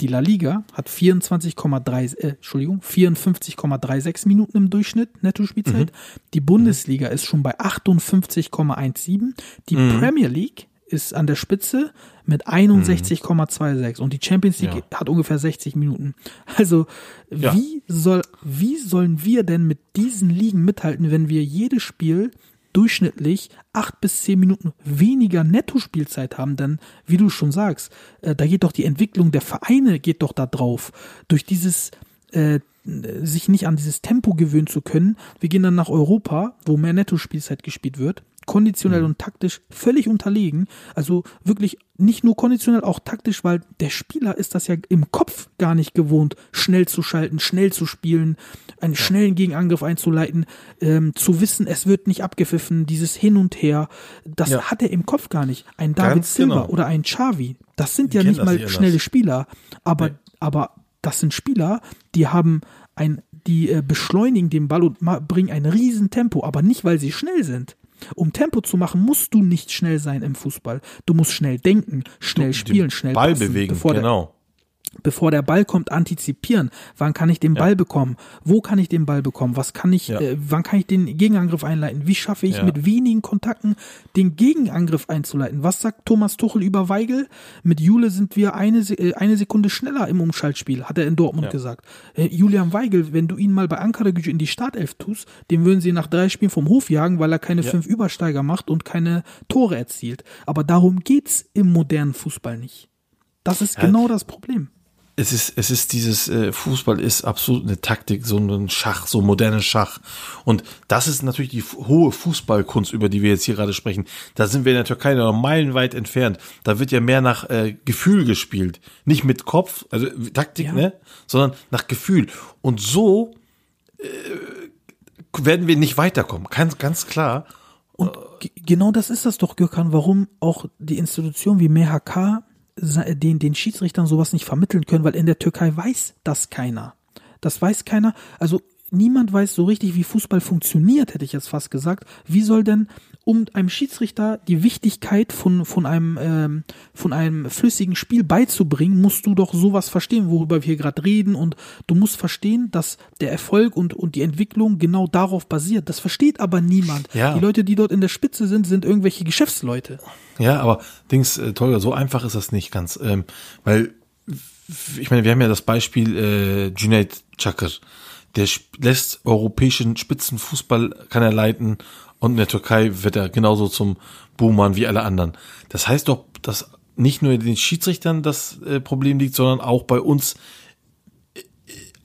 die La Liga hat 24,3, äh, Entschuldigung, 54,36 Minuten im Durchschnitt Nettospielzeit. Mhm. Die Bundesliga ist schon bei 58,17. Die Mhm. Premier League ist an der Spitze mit 61,26 und die Champions League Ja. hat ungefähr 60 Minuten. Also Ja. wie soll wie sollen wir denn mit diesen Ligen mithalten, wenn wir jedes Spiel durchschnittlich acht bis zehn Minuten weniger Nettospielzeit haben? Denn wie du schon sagst, äh, da geht doch die Entwicklung der Vereine geht doch da drauf durch dieses äh, sich nicht an dieses Tempo gewöhnen zu können. Wir gehen dann nach Europa, wo mehr Nettospielzeit gespielt wird, konditionell und taktisch völlig unterlegen. Also wirklich nicht nur konditionell, auch taktisch, weil der Spieler ist das ja im Kopf gar nicht gewohnt, schnell zu schalten, schnell zu spielen, einen schnellen Gegenangriff einzuleiten, ähm, zu wissen, es wird nicht abgepfiffen, dieses Hin und Her, das Ja. hat er im Kopf gar nicht. Ein David Ganz Silva genau. oder ein Xavi, das sind ja nicht mal anders. schnelle Spieler, aber, Nee. aber das sind Spieler, die haben ein, die äh, beschleunigen den Ball und bringen ein riesen Tempo, aber nicht, weil sie schnell sind, Um Tempo zu machen, musst du nicht schnell sein im Fußball. Du musst schnell denken, schnell spielen, schnell Ball passen, bewegen, genau. Bevor der Ball kommt, antizipieren. Wann kann ich den Ball bekommen? Wo kann ich den Ball bekommen? Was kann ich, Ja. äh, wann kann ich den Gegenangriff einleiten? Wie schaffe ich Ja. mit wenigen Kontakten den Gegenangriff einzuleiten? Was sagt Thomas Tuchel über Weigel? Mit Jule sind wir eine, äh, eine Sekunde schneller im Umschaltspiel, hat er in Dortmund gesagt. Äh, Julian Weigel, wenn du ihn mal bei Ankara Gücü in die Startelf tust, den würden sie nach drei Spielen vom Hof jagen, weil er keine fünf Übersteiger macht und keine Tore erzielt. Aber darum geht's im modernen Fußball nicht. Das ist genau das Problem. Es ist, es ist dieses äh, Fußball ist absolut eine Taktik, so ein Schach, so modernes Schach. Und das ist natürlich die hohe Fußballkunst, über die wir jetzt hier gerade sprechen. Da sind wir in der Türkei noch meilenweit entfernt. Da wird ja mehr nach äh, Gefühl gespielt, nicht mit Kopf, also Taktik, Ja. ne, sondern nach Gefühl. Und so äh, werden wir nicht weiterkommen, ganz, ganz klar. Und ge- genau das ist das doch, Gürkan, warum auch die Institutionen wie MHK den, den Schiedsrichtern sowas nicht vermitteln können, weil in der Türkei weiß das keiner. Das weiß keiner. Also niemand weiß so richtig, wie Fußball funktioniert, hätte ich jetzt fast gesagt. Wie soll denn um einem Schiedsrichter die Wichtigkeit von, von, einem, ähm, von einem flüssigen Spiel beizubringen, musst du doch sowas verstehen, worüber wir hier gerade reden. Und du musst verstehen, dass der Erfolg und, und die Entwicklung genau darauf basiert. Das versteht aber niemand. Ja. Die Leute, die dort in der Spitze sind, sind irgendwelche Geschäftsleute. Ja, aber Dings, äh, Tolga, so einfach ist das nicht ganz. Ähm, weil, ich meine, wir haben ja das Beispiel äh, Junaid Çakır. Der lässt europäischen Spitzenfußball, kann er leiten und in der Türkei wird er genauso zum Buhmann wie alle anderen. Das heißt doch, dass nicht nur den Schiedsrichtern das äh, Problem liegt, sondern auch bei uns äh,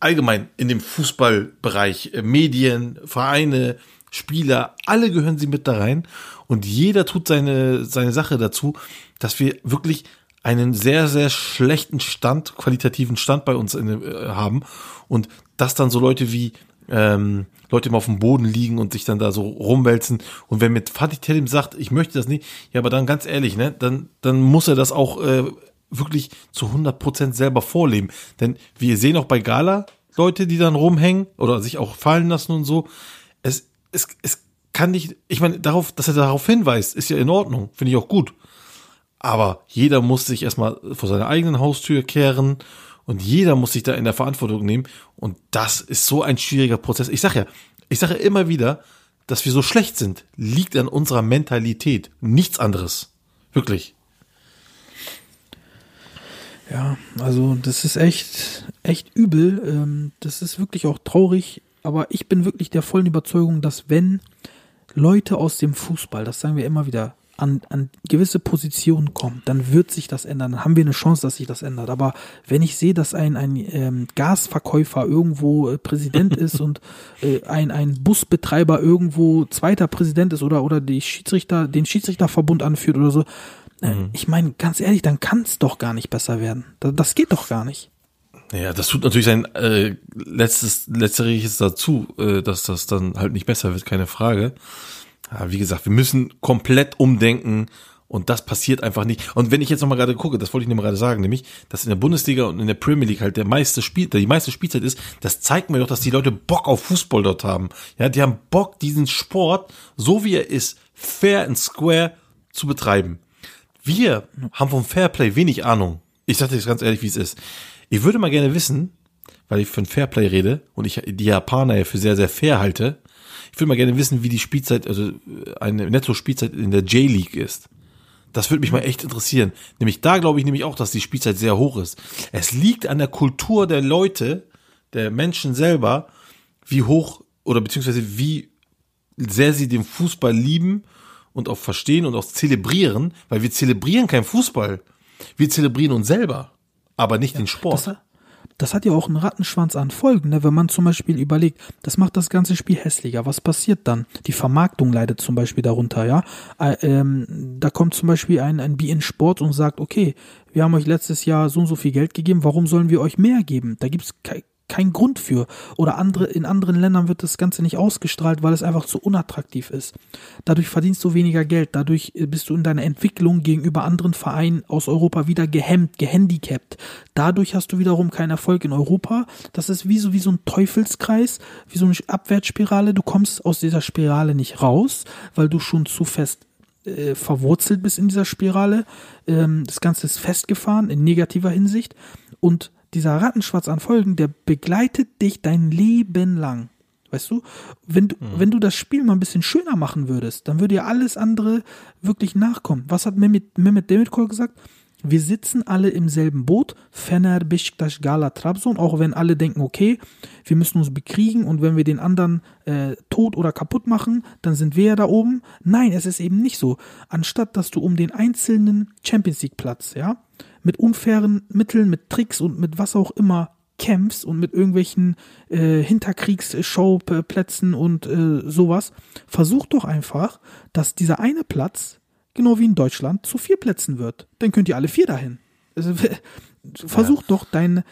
allgemein in dem Fußballbereich, äh, Medien, Vereine, Spieler, alle gehören sie mit da rein und jeder tut seine, seine Sache dazu, dass wir wirklich einen sehr, sehr schlechten Stand, qualitativen Stand bei uns in, äh, haben und dass dann so Leute wie ähm, Leute immer auf dem Boden liegen und sich dann da so rumwälzen und wenn mit Fatih Terim sagt, ich möchte das nicht, ja, aber dann ganz ehrlich, ne, dann, dann muss er das auch äh, wirklich zu 100% selber vorleben. Denn wir sehen auch bei Gala Leute, die dann rumhängen oder sich auch fallen lassen und so. Es, es, es kann nicht, ich meine, darauf, dass er darauf hinweist, ist ja in Ordnung, finde ich auch gut. Aber jeder muss sich erstmal vor seiner eigenen Haustür kehren und jeder muss sich da in der Verantwortung nehmen. Und das ist so ein schwieriger Prozess. Ich sag ja, ich sage ja immer wieder, dass wir so schlecht sind, liegt an unserer Mentalität. Nichts anderes. Wirklich. Ja, also das ist echt, echt übel. Ähm, das ist wirklich auch traurig. Aber ich bin wirklich der vollen Überzeugung, dass wenn Leute aus dem Fußball, das sagen wir immer wieder, an, an gewisse Positionen kommen, dann wird sich das ändern. Dann haben wir eine Chance, dass sich das ändert. Aber wenn ich sehe, dass ein, ein ähm, Gasverkäufer irgendwo äh, Präsident ist (laughs) und äh, ein, ein Busbetreiber irgendwo zweiter Präsident ist oder, oder die Schiedsrichter, den Schiedsrichterverbund anführt oder so, äh, ich meine, ganz ehrlich, dann kann es doch gar nicht besser werden. Das, das geht doch gar nicht. Ja, das tut natürlich sein äh, letztes, letzteres dazu, äh, dass das dann halt nicht besser wird, keine Frage. Aber wie gesagt, wir müssen komplett umdenken und das passiert einfach nicht. Und wenn ich jetzt nochmal gerade gucke, das wollte ich nämlich gerade sagen, nämlich, dass in der Bundesliga und in der Premier League halt der meiste Spiel, die meiste Spielzeit ist, das zeigt mir doch, dass die Leute Bock auf Fußball dort haben. Ja, die haben Bock, diesen Sport, so wie er ist, fair and square zu betreiben. Wir haben vom Fairplay wenig Ahnung. Ich sage dir ganz ehrlich, wie es ist. Ich würde mal gerne wissen, weil ich von Fairplay rede und ich die Japaner ja für sehr, sehr fair halte. Ich würde mal gerne wissen, wie die Spielzeit, also eine Netto-Spielzeit in der J-League ist. Das würde mich mal echt interessieren. Nämlich da glaube ich nämlich auch, dass die Spielzeit sehr hoch ist. Es liegt an der Kultur der Leute, der Menschen selber, wie hoch oder beziehungsweise wie sehr sie den Fußball lieben und auch verstehen und auch zelebrieren, weil wir zelebrieren kein Fußball. Wir zelebrieren uns selber, aber nicht den Sport. Das, das hat ja auch einen Rattenschwanz an Folgen, ne? wenn man zum Beispiel überlegt, das macht das ganze Spiel hässlicher. Was passiert dann? Die Vermarktung leidet zum Beispiel darunter, ja. Äh, ähm, da kommt zum Beispiel ein, ein BN Sport und sagt, okay, wir haben euch letztes Jahr so und so viel Geld gegeben, warum sollen wir euch mehr geben? Da gibt's ke kein Grund für. Oder andere, in anderen Ländern wird das Ganze nicht ausgestrahlt, weil es einfach zu unattraktiv ist. Dadurch verdienst du weniger Geld, dadurch äh, bist du in deiner Entwicklung gegenüber anderen Vereinen aus Europa wieder gehemmt, gehandicapt. Dadurch hast du wiederum keinen Erfolg in Europa. Das ist wie so, wie so ein Teufelskreis, wie so eine Abwärtsspirale. Du kommst aus dieser Spirale nicht raus, weil du schon zu fest äh, verwurzelt bist in dieser Spirale. Ähm, das Ganze ist festgefahren in negativer Hinsicht und dieser Rattenschwarz an Folgen, der begleitet dich dein Leben lang. Weißt du, wenn du, mhm. wenn du das Spiel mal ein bisschen schöner machen würdest, dann würde ja alles andere wirklich nachkommen. Was hat Mehmet, Mehmet Demirkol gesagt? Wir sitzen alle im selben Boot, Fener, Beşiktaş, Gala, Trabzon, auch wenn alle denken, okay, wir müssen uns bekriegen und wenn wir den anderen äh, tot oder kaputt machen, dann sind wir ja da oben. Nein, es ist eben nicht so. Anstatt, dass du um den einzelnen Champions League Platz, ja, mit unfairen Mitteln, mit Tricks und mit was auch immer kämpfst und mit irgendwelchen äh, Hinterkriegsschauplätzen und äh, sowas, versuch doch einfach, dass dieser eine Platz, genau wie in Deutschland, zu vier Plätzen wird. Dann könnt ihr alle vier dahin. Also, (laughs) versuch ja. doch dein,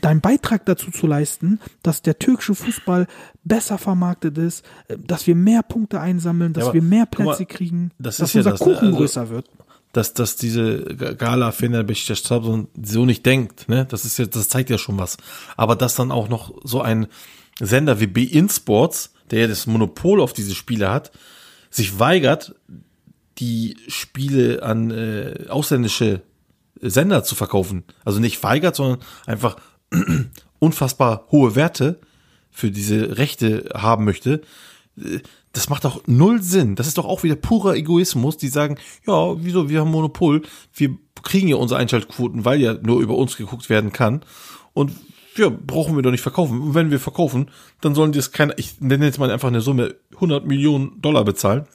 deinen Beitrag dazu zu leisten, dass der türkische Fußball besser vermarktet ist, äh, dass wir mehr Punkte einsammeln, dass ja, wir mehr Plätze mal, kriegen, das dass unser ja das, ne? Kuchen also, größer wird dass, dass diese Gala Fenerbahce Trabzon so nicht denkt, ne? Das ist ja, das zeigt ja schon was. Aber dass dann auch noch so ein Sender wie Be-In Sports, der ja das Monopol auf diese Spiele hat, sich weigert, die Spiele an äh, ausländische Sender zu verkaufen. Also nicht weigert, sondern einfach (clears throat) unfassbar hohe Werte für diese Rechte haben möchte. Das macht doch null Sinn. Das ist doch auch wieder purer Egoismus, die sagen, ja, wieso, wir haben Monopol, wir kriegen ja unsere Einschaltquoten, weil ja nur über uns geguckt werden kann. Und ja, brauchen wir doch nicht verkaufen. Und wenn wir verkaufen, dann sollen die es keine, ich nenne jetzt mal einfach eine Summe, 100 Millionen Dollar bezahlen.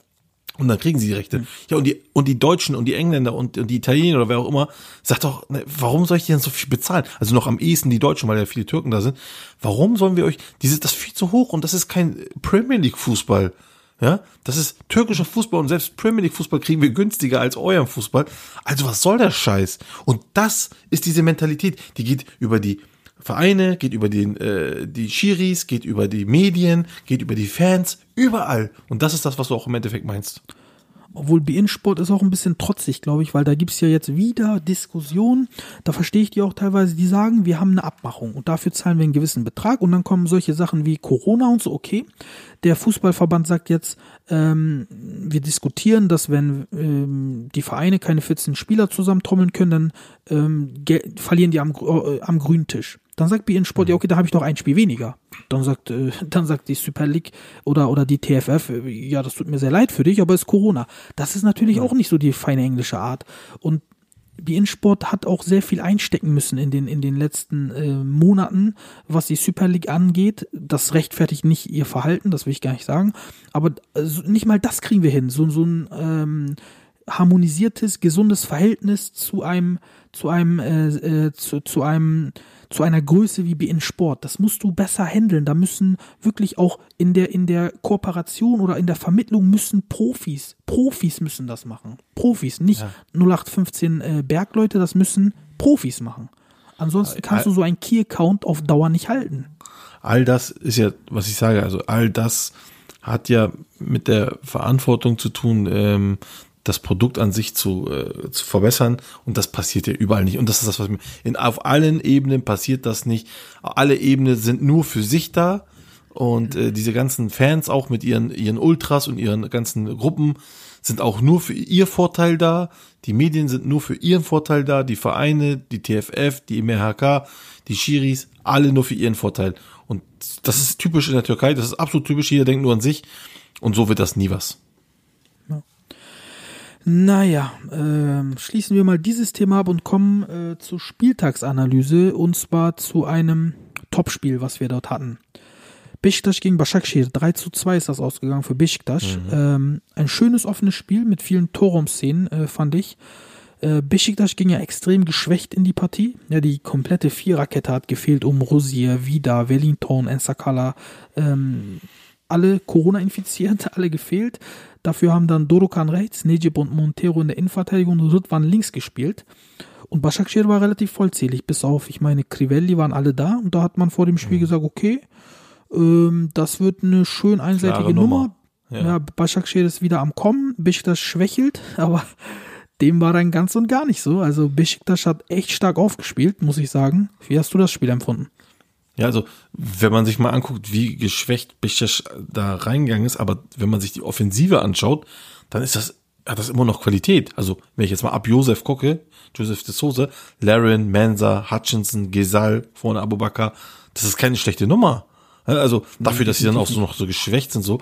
Und dann kriegen sie die Rechte. Ja, und die, und die Deutschen und die Engländer und, und die Italiener oder wer auch immer, sagt doch, ne, warum soll ich dir denn so viel bezahlen? Also noch am ehesten die Deutschen, weil ja viele Türken da sind. Warum sollen wir euch, diese, das ist viel zu hoch und das ist kein Premier League Fußball. Ja, das ist türkischer Fußball und selbst Premier League Fußball kriegen wir günstiger als euren Fußball. Also was soll der Scheiß? Und das ist diese Mentalität, die geht über die Vereine, geht über den, äh, die Schiris, geht über die Medien, geht über die Fans, überall. Und das ist das, was du auch im Endeffekt meinst. Obwohl BN-Sport ist auch ein bisschen trotzig, glaube ich, weil da gibt's ja jetzt wieder Diskussionen. Da verstehe ich die auch teilweise, die sagen, wir haben eine Abmachung und dafür zahlen wir einen gewissen Betrag und dann kommen solche Sachen wie Corona und so, okay. Der Fußballverband sagt jetzt, ähm, wir diskutieren, dass wenn ähm, die Vereine keine 14 Spieler zusammentrommeln können, dann ähm, verlieren die am, äh, am grünen Tisch. Dann sagt BN Sport, ja okay, da habe ich doch ein Spiel weniger. Dann sagt, äh, dann sagt die Super League oder, oder die TFF, äh, ja, das tut mir sehr leid für dich, aber es ist Corona. Das ist natürlich auch nicht so die feine englische Art. Und BN Sport hat auch sehr viel einstecken müssen in den, in den letzten äh, Monaten, was die Super League angeht. Das rechtfertigt nicht ihr Verhalten, das will ich gar nicht sagen. Aber äh, nicht mal das kriegen wir hin. So, so ein ähm, harmonisiertes, gesundes Verhältnis zu einem, zu einem, äh, äh, zu, zu einem zu einer Größe wie in Sport. Das musst du besser handeln. Da müssen wirklich auch in der, in der Kooperation oder in der Vermittlung müssen Profis, Profis müssen das machen. Profis, nicht ja. 0815 äh, Bergleute, das müssen Profis machen. Ansonsten kannst du so einen Key-Account auf Dauer nicht halten. All das ist ja, was ich sage, also all das hat ja mit der Verantwortung zu tun, ähm, das Produkt an sich zu, äh, zu verbessern und das passiert ja überall nicht. Und das ist das, was mir in, auf allen Ebenen passiert das nicht. Alle Ebenen sind nur für sich da und äh, diese ganzen Fans auch mit ihren, ihren Ultras und ihren ganzen Gruppen sind auch nur für ihr Vorteil da. Die Medien sind nur für ihren Vorteil da. Die Vereine, die TFF, die MRHK, die Schiris, alle nur für ihren Vorteil. Und das ist typisch in der Türkei. Das ist absolut typisch. Jeder denkt nur an sich. Und so wird das nie was. Naja, äh, schließen wir mal dieses Thema ab und kommen äh, zur Spieltagsanalyse und zwar zu einem Topspiel, was wir dort hatten. Besiktas gegen Başakşehir, 3 zu 2 ist das ausgegangen für Besiktas. Mhm. Ähm, ein schönes offenes Spiel mit vielen Torraumszenen, äh, fand ich. Äh, Besiktas ging ja extrem geschwächt in die Partie. Ja, die komplette Viererkette hat gefehlt um Rosier, Vida, Wellington, Ensakala, ähm, alle Corona infiziert, (laughs) alle gefehlt. Dafür haben dann Dorokan rechts, Nejib und Montero in der Innenverteidigung und Rüdwan links gespielt. Und Başakşehir war relativ vollzählig, bis auf, ich meine, Crivelli waren alle da und da hat man vor dem Spiel gesagt, okay, ähm, das wird eine schön einseitige Klare Nummer. Nummer. Ja, Ja. Başakşehir ist wieder am Kommen, Besiktas schwächelt, (laughs) aber dem war dann ganz und gar nicht so. Also Besiktas hat echt stark aufgespielt, muss ich sagen. Wie hast du das Spiel empfunden? Ja, also wenn man sich mal anguckt, wie geschwächt Besiktas da reingegangen ist, aber wenn man sich die Offensive anschaut, dann ist das hat das immer noch Qualität. Also wenn ich jetzt mal ab Josef gucke, Joseph de Souza, Laren, Mensa, Hutchinson, Gesal, vorne Abubakar, das ist keine schlechte Nummer. Also dafür, dass sie dann auch so noch so geschwächt sind, so,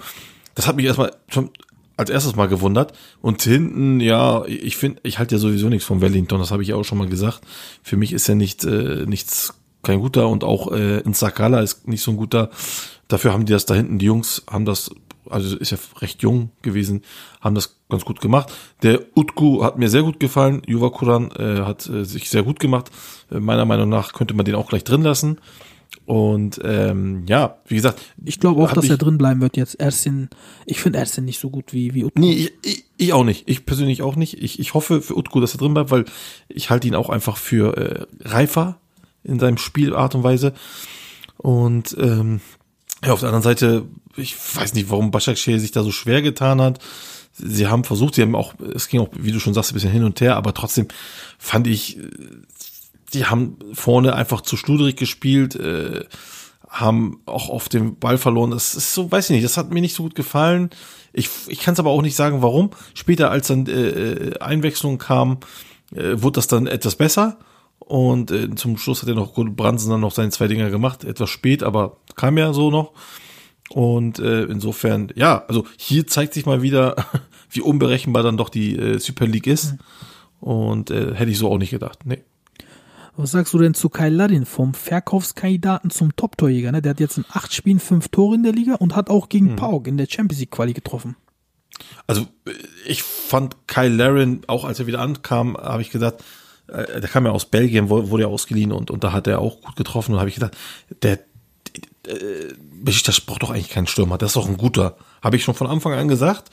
das hat mich erstmal schon als erstes mal gewundert. Und hinten, ja, ich finde, ich halte ja sowieso nichts von Wellington, das habe ich auch schon mal gesagt. Für mich ist ja nicht äh, nichts kein guter und auch äh, in Sakala ist nicht so ein guter. Dafür haben die das da hinten, die Jungs haben das, also ist ja recht jung gewesen, haben das ganz gut gemacht. Der Utku hat mir sehr gut gefallen, Juva Kuran äh, hat äh, sich sehr gut gemacht. Äh, meiner Meinung nach könnte man den auch gleich drin lassen. Und ähm, ja, wie gesagt, Ich glaube auch, dass er drin bleiben wird jetzt. Ersin, ich finde Ersin nicht so gut wie, wie Utku. Nee, ich, ich, ich auch nicht. Ich persönlich auch nicht. Ich, ich hoffe für Utku, dass er drin bleibt, weil ich halte ihn auch einfach für äh, reifer in seinem Spielart und Weise. Und ähm, ja, auf der anderen Seite, ich weiß nicht, warum Başakşehir sich da so schwer getan hat. Sie haben versucht, sie haben auch, es ging auch, wie du schon sagst, ein bisschen hin und her, aber trotzdem fand ich, äh, die haben vorne einfach zu schludrig gespielt, äh, haben auch auf dem Ball verloren. Das ist so, weiß ich nicht, das hat mir nicht so gut gefallen. Ich, ich kann es aber auch nicht sagen, warum. Später, als dann äh, Einwechslung kam, äh, wurde das dann etwas besser. Und äh, zum Schluss hat er noch Bransen dann noch seine zwei Dinger gemacht. Etwas spät, aber kam ja so noch. Und äh, insofern, ja, also hier zeigt sich mal wieder, (laughs) wie unberechenbar dann doch die äh, Super League ist. Und äh, hätte ich so auch nicht gedacht. Nee. Was sagst du denn zu Kai Ladin vom Verkaufskandidaten zum Top-Torjäger? Ne? Der hat jetzt in acht Spielen fünf Tore in der Liga und hat auch gegen Pauk in der Champions League Quali getroffen. Also äh, ich fand Kyle Larin, auch als er wieder ankam, habe ich gesagt, äh, der kam ja aus Belgien, wurde ja ausgeliehen und, und da hat er auch gut getroffen und habe ich gedacht, der äh, Besiktas braucht doch eigentlich keinen Stürmer, das ist doch ein guter. Habe ich schon von Anfang an gesagt.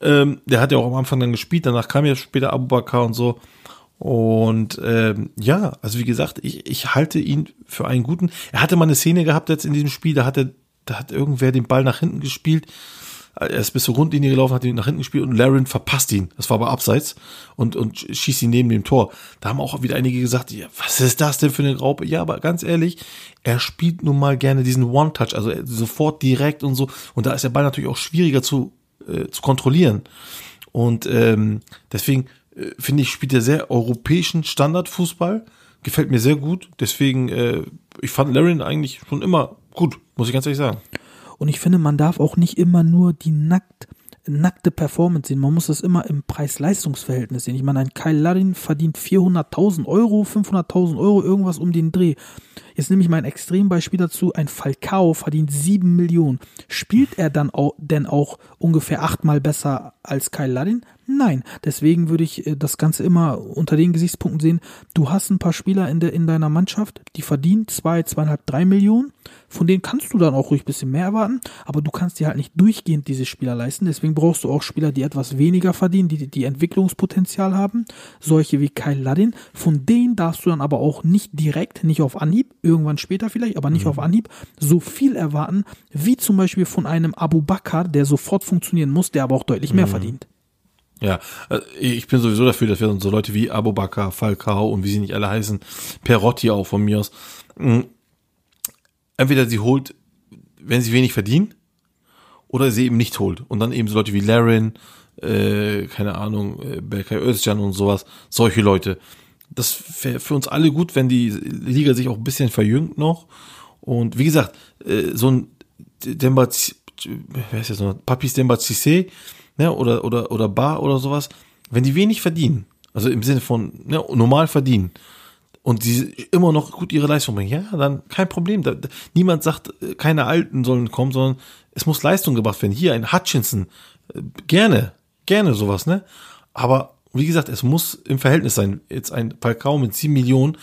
Ähm, der hat ja auch am Anfang dann gespielt, danach kam ja später Abubakar und so. Und ähm, ja, also wie gesagt, ich, ich halte ihn für einen guten. Er hatte mal eine Szene gehabt jetzt in diesem Spiel, da hat da hat irgendwer den Ball nach hinten gespielt. Er ist bis zur Grundlinie gelaufen, hat ihn nach hinten gespielt und Laren verpasst ihn. Das war aber abseits und, und schießt ihn neben dem Tor. Da haben auch wieder einige gesagt, ja, was ist das denn für eine Raupe? Ja, aber ganz ehrlich, er spielt nun mal gerne diesen One-Touch, also sofort direkt und so. Und da ist der Ball natürlich auch schwieriger zu, äh, zu kontrollieren. Und ähm, deswegen äh, finde ich, spielt er sehr europäischen Standardfußball. Gefällt mir sehr gut. Deswegen, äh, ich fand Laren eigentlich schon immer gut, muss ich ganz ehrlich sagen. Und ich finde, man darf auch nicht immer nur die nackt, nackte Performance sehen. Man muss das immer im Preis-Leistungs-Verhältnis sehen. Ich meine, ein Kyle Larin verdient 400.000 Euro, 500.000 Euro, irgendwas um den Dreh. Jetzt nehme ich mal ein Extrembeispiel dazu. Ein Falcao verdient 7 Millionen. Spielt er dann auch, denn auch ungefähr achtmal besser als Kyle Larin? Nein. Deswegen würde ich äh, das Ganze immer unter den Gesichtspunkten sehen. Du hast ein paar Spieler in, der, in deiner Mannschaft, die verdienen zwei, zweieinhalb, drei Millionen. Von denen kannst du dann auch ruhig ein bisschen mehr erwarten, aber du kannst dir halt nicht durchgehend diese Spieler leisten. Deswegen brauchst du auch Spieler, die etwas weniger verdienen, die, die Entwicklungspotenzial haben. Solche wie Kyle Ladin. Von denen darfst du dann aber auch nicht direkt, nicht auf Anhieb, irgendwann später vielleicht, aber nicht auf Anhieb, so viel erwarten, wie zum Beispiel von einem Abu Bakr, der sofort funktionieren muss, der aber auch deutlich mehr verdient. Ja, äh, ich bin sowieso dafür, dass wir so Leute wie Abubakar, Falcao und wie sie nicht alle heißen, Perotti auch von mir aus, mh, entweder sie holt, wenn sie wenig verdienen, oder sie eben nicht holt. Und dann eben so Leute wie Larin, äh, keine Ahnung, äh, Berkay Özcan und sowas, solche Leute. Das wäre für uns alle gut, wenn die Liga sich auch ein bisschen verjüngt noch. Und wie gesagt, äh, so ein Demba, wer ist jetzt noch? Papis Demba ne, oder, oder, oder Bar oder sowas, wenn die wenig verdienen, also im Sinne von, ne, normal verdienen, und die immer noch gut ihre Leistung bringen, ja, dann kein Problem. Da, da, niemand sagt, äh, keine Alten sollen kommen, sondern es muss Leistung gebracht werden. Hier ein Hutchinson, äh, gerne, gerne sowas, ne? Aber wie gesagt, es muss im Verhältnis sein. Jetzt ein Falcao mit sieben Millionen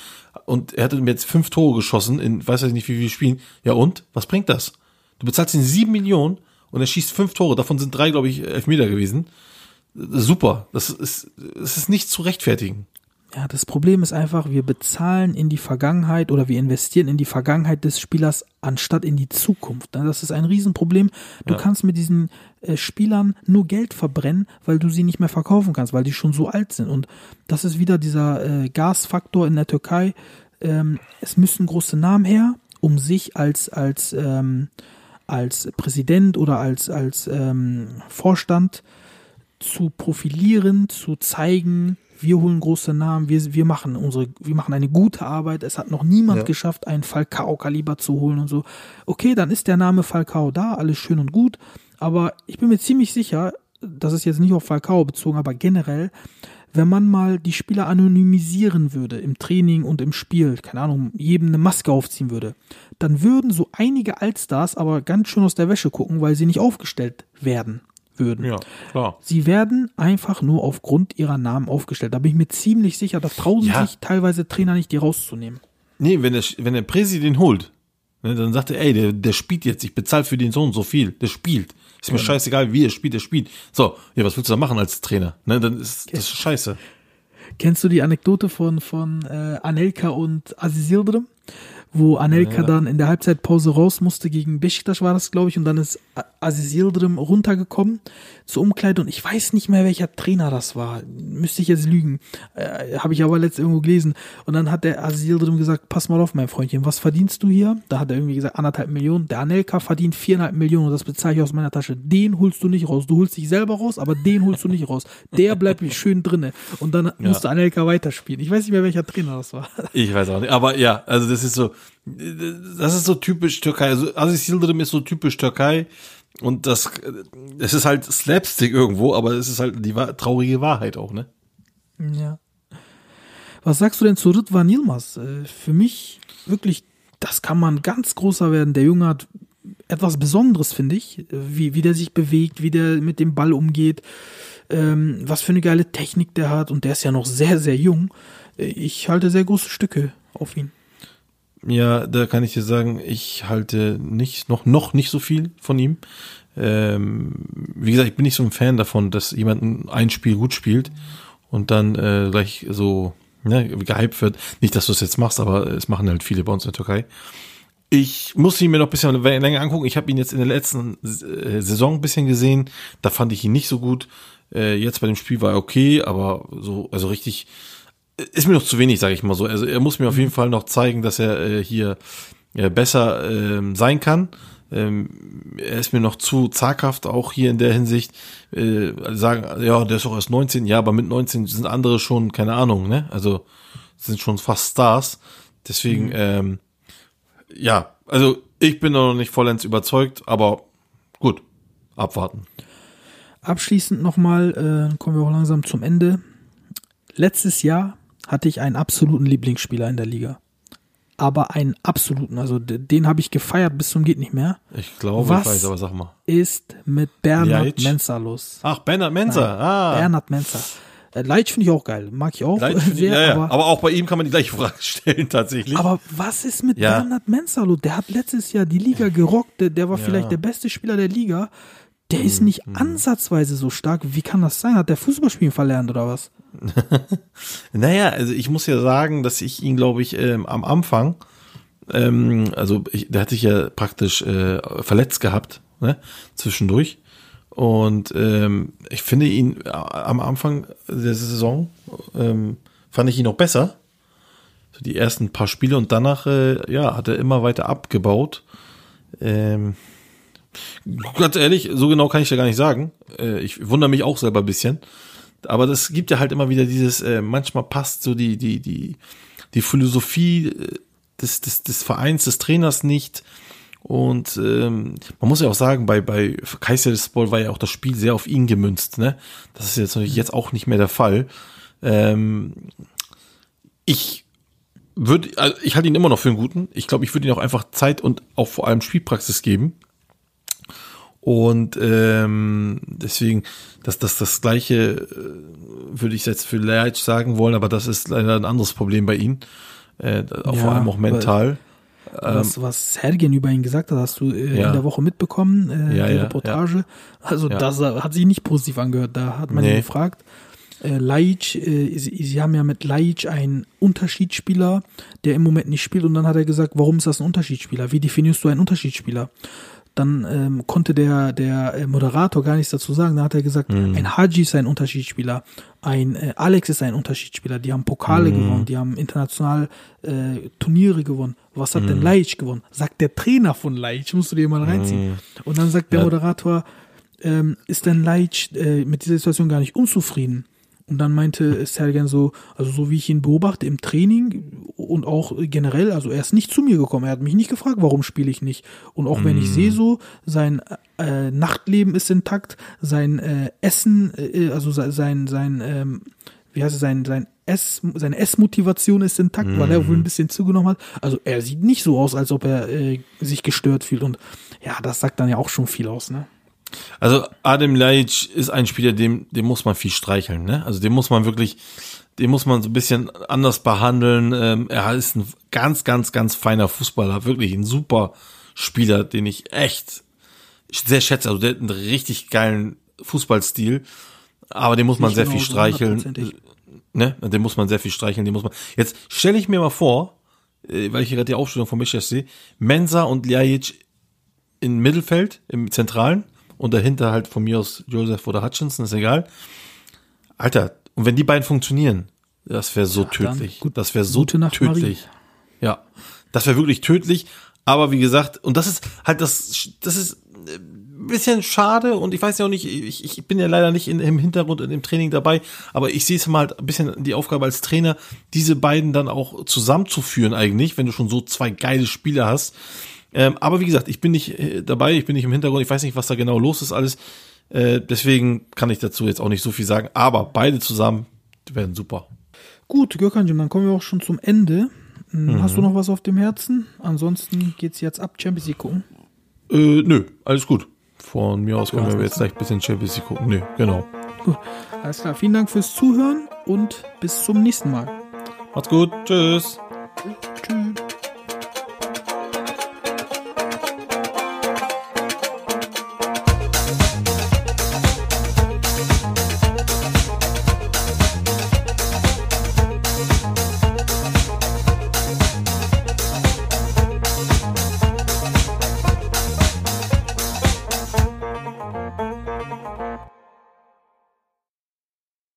und er mir jetzt fünf Tore geschossen in, weiß ich nicht, wie viele Spielen. Ja und? Was bringt das? Du bezahlst ihn sieben Millionen und er schießt fünf Tore. Davon sind drei, glaube ich, Elfmeter gewesen. Super. Das ist, das ist nicht zu rechtfertigen. Ja, das Problem ist einfach, wir bezahlen in die Vergangenheit oder wir investieren in die Vergangenheit des Spielers anstatt in die Zukunft. Ne, Das ist ein Riesenproblem. Du Ja. kannst mit diesen äh, Spielern nur Geld verbrennen, weil du sie nicht mehr verkaufen kannst, weil die schon so alt sind. Und das ist wieder dieser äh, Gasfaktor in der Türkei. Ähm, es müssen große Namen her, um sich als, als, ähm, als Präsident oder als, als ähm, Vorstand zu profilieren, zu zeigen, wir holen große Namen, wir, wir machen unsere, wir machen eine gute Arbeit. Es hat noch niemand Ja. geschafft, einen Falcao-Kaliber zu holen und so. Okay, dann ist der Name Falcao da, alles schön und gut. Aber ich bin mir ziemlich sicher, das ist jetzt nicht auf Falcao bezogen, aber generell, wenn man mal die Spieler anonymisieren würde im Training und im Spiel, keine Ahnung, jedem eine Maske aufziehen würde, dann würden so einige Altstars aber ganz schön aus der Wäsche gucken, weil sie nicht aufgestellt werden würden. Ja, klar. Sie werden einfach nur aufgrund ihrer Namen aufgestellt. Da bin ich mir ziemlich sicher, da trauen Ja. sich teilweise Trainer nicht, die rauszunehmen. Nee, wenn der, wenn der Präsident den holt, ne, dann sagt er, ey, der, der spielt jetzt, ich bezahle für den Sohn so viel, der spielt. Ist mir scheißegal, wie er spielt, der spielt. So, ja, was willst du da machen als Trainer? Ne, dann ist das ist scheiße. Kennst du die Anekdote von, von äh, Anelka und Aziz Yildirim? Wo Anelka dann in der Halbzeitpause raus musste gegen Besiktas war das, glaube ich, und dann ist Aziz Yildirim runtergekommen zur Umkleide und ich weiß nicht mehr, welcher Trainer das war. Müsste ich jetzt lügen. Äh, Habe ich aber letztens irgendwo gelesen. Und dann hat der Aziz Yildirim gesagt, pass mal auf, mein Freundchen, was verdienst du hier? Da hat er irgendwie gesagt, anderthalb Millionen. Der Anelka verdient viereinhalb Millionen und das bezahle ich aus meiner Tasche. Den holst du nicht raus. Du holst dich selber raus, aber den holst du nicht raus. Der bleibt schön drinne. Und dann musste Anelka weiterspielen. Ich weiß nicht mehr, welcher Trainer das war. Ich weiß auch nicht. Aber ja, also das ist so, das ist so typisch Türkei. Also Aziz Yildirim ist so typisch Türkei. Und das, es ist halt Slapstick irgendwo, aber es ist halt die traurige Wahrheit auch, ne? Ja. Was sagst du denn zu Ritwan Yilmaz? Äh, Für mich wirklich, das kann man ganz großer werden. Der Junge hat etwas Besonderes, finde ich. Wie, wie der sich bewegt, wie der mit dem Ball umgeht, ähm, was für eine geile Technik der hat. Und der ist ja noch sehr, sehr jung. Äh, Ich halte sehr große Stücke auf ihn. Ja, da kann ich dir sagen, ich halte nicht, noch, noch nicht so viel von ihm. Ähm, wie gesagt, ich bin nicht so ein Fan davon, dass jemand ein Spiel gut spielt und dann äh, gleich so ne, gehypt wird. Nicht, dass du es jetzt machst, aber es machen halt viele bei uns in der Türkei. Ich muss ihn mir noch ein bisschen länger angucken. Ich habe ihn jetzt in der letzten äh, Saison ein bisschen gesehen. Da fand ich ihn nicht so gut. Äh, jetzt bei dem Spiel war er okay, aber so, also richtig, ist mir noch zu wenig, sage ich mal so. Also er muss mir auf jeden Fall noch zeigen, dass er äh, hier äh, besser ähm, sein kann. Ähm, er ist mir noch zu zaghaft, auch hier in der Hinsicht. Äh, sagen, ja, der ist auch erst 19, ja, aber mit 19 sind andere schon, keine Ahnung, ne? Also sind schon fast Stars. Deswegen, ähm, ja, also ich bin noch nicht vollends überzeugt, aber gut, abwarten. Abschließend nochmal, äh, kommen wir auch langsam zum Ende. Letztes Jahr hatte ich einen absoluten Lieblingsspieler in der Liga. Aber einen absoluten, also den habe ich gefeiert bis zum geht nicht mehr. Ich glaube, Was? ich weiß, aber sag mal. Ist mit Bernhard Leitsch? Mensa los. Ach, Bernhard Menzer, ah. Bernhard Mensa. Äh, Leitsch finde ich auch geil, mag ich auch Leitsch, sehr, ja, ja. aber, Aber, auch bei ihm kann man die gleiche (laughs) Frage stellen, tatsächlich. aber was ist mit Ja. Bernhard Mensa los? Der hat letztes Jahr die Liga gerockt, der, der war Ja. vielleicht der beste Spieler der Liga. Der Mhm, ist nicht ansatzweise so stark. Wie kann das sein? Hat der Fußballspielen verlernt oder was? (laughs) Naja, also ich muss ja sagen, dass ich ihn, glaube ich, ähm, am Anfang, ähm, also ich, der hat sich ja praktisch äh, verletzt gehabt, ne, zwischendurch. Und ähm, ich finde ihn äh, am Anfang der Saison, ähm, fand ich ihn noch besser. So die ersten paar Spiele und danach, äh, ja, hat er immer weiter abgebaut. Ähm, ganz ehrlich, so genau kann ich ja gar nicht sagen. Äh, ich wundere mich auch selber ein bisschen. Aber das gibt ja halt immer wieder dieses, äh, manchmal passt so die, die, die, die Philosophie äh, des, des, des Vereins, des Trainers nicht. Und ähm, man muss ja auch sagen, bei, bei Kayserispor war ja auch das Spiel sehr auf ihn gemünzt. Ne? Das ist jetzt natürlich jetzt auch nicht mehr der Fall. Ähm, ich würde, also ich halte ihn immer noch für einen guten. Ich glaube, ich würde ihm auch einfach Zeit und auch vor allem Spielpraxis geben. Und ähm, deswegen, dass das das gleiche äh, würde ich jetzt für Leitch sagen wollen, aber das ist leider ein anderes Problem bei ihm. Äh, auch Ja, vor allem auch mental. was, was Sergen über ihn gesagt hat, hast du äh, Ähm, ja. in der Woche mitbekommen, äh, Ja, die Reportage. Also das hat sich nicht positiv angehört. Da hat man Nee. ihn gefragt. äh, Laic, äh, sie, haben ja mit Laic einen Unterschiedsspieler, der im Moment nicht spielt und dann hat er gesagt, warum ist das ein Unterschiedsspieler? Wie definierst du einen Unterschiedsspieler? Dann ähm, konnte der, der äh, Moderator gar nichts dazu sagen. Da hat er gesagt, ein Haji ist ein Unterschiedsspieler, ein äh, Alex ist ein Unterschiedsspieler. Die haben Pokale gewonnen, die haben international äh, Turniere gewonnen. Was hat denn Laic gewonnen? Sagt der Trainer von Laic, musst du dir mal reinziehen. Und dann sagt der Moderator, ähm, ist denn Laic äh, mit dieser Situation gar nicht unzufrieden? Und dann meinte Sergen so, also so wie ich ihn beobachte im Training und auch generell, also er ist nicht zu mir gekommen, er hat mich nicht gefragt, warum spiele ich nicht. Und auch wenn ich sehe so, sein äh, Nachtleben ist intakt, sein äh, Essen, äh, also se- sein, sein, ähm, wie heißt es, sein, sein Ess, seine Essmotivation ist intakt, weil er wohl ein bisschen zugenommen hat. Also er sieht nicht so aus, als ob er äh, sich gestört fühlt. Und ja, das sagt dann ja auch schon viel aus, ne? Also Adem Laic ist ein Spieler, dem, dem muss man viel streicheln, ne? Also dem muss man wirklich, den muss man so ein bisschen anders behandeln. Ähm, er ist ein ganz, ganz, ganz feiner Fußballer, wirklich ein super Spieler, den ich echt sehr schätze. Also der hat einen richtig geilen Fußballstil, aber den muss man sehr viel genauso, streicheln. Ne? Den muss man sehr viel streicheln, den muss man. Jetzt stelle ich mir mal vor, äh, weil ich hier gerade die Aufstellung von Michel sehe, Mensa und Ljajic im Mittelfeld, im Zentralen und dahinter halt von mir aus Joseph oder Hutchinson, ist egal. Alter, und wenn die beiden funktionieren, das wäre so dann tödlich. gut- das wäre so Nacht, Marie. tödlich. Ja, das wäre wirklich tödlich. Aber wie gesagt, und das ist halt das, das ist äh, ein bisschen schade und ich weiß ja auch nicht, ich, ich bin ja leider nicht in, im Hintergrund in dem Training dabei, aber ich sehe es mal halt ein bisschen die Aufgabe als Trainer, diese beiden dann auch zusammenzuführen eigentlich, wenn du schon so zwei geile Spieler hast. Ähm, aber wie gesagt, ich bin nicht äh, dabei, ich bin nicht im Hintergrund, ich weiß nicht, was da genau los ist alles. Äh, deswegen kann ich dazu jetzt auch nicht so viel sagen, aber beide zusammen werden super. Gut, Gökhanjim, dann kommen wir auch schon zum Ende. Hm, Mhm. Hast du noch was auf dem Herzen? Ansonsten geht's jetzt ab Champions League gucken. Äh, nö, alles gut. Von mir aus können wir jetzt gleich ein bisschen Champions League gucken. Nö, genau. Gut, alles klar. Vielen Dank fürs Zuhören und bis zum nächsten Mal. Macht's gut. Tschüss.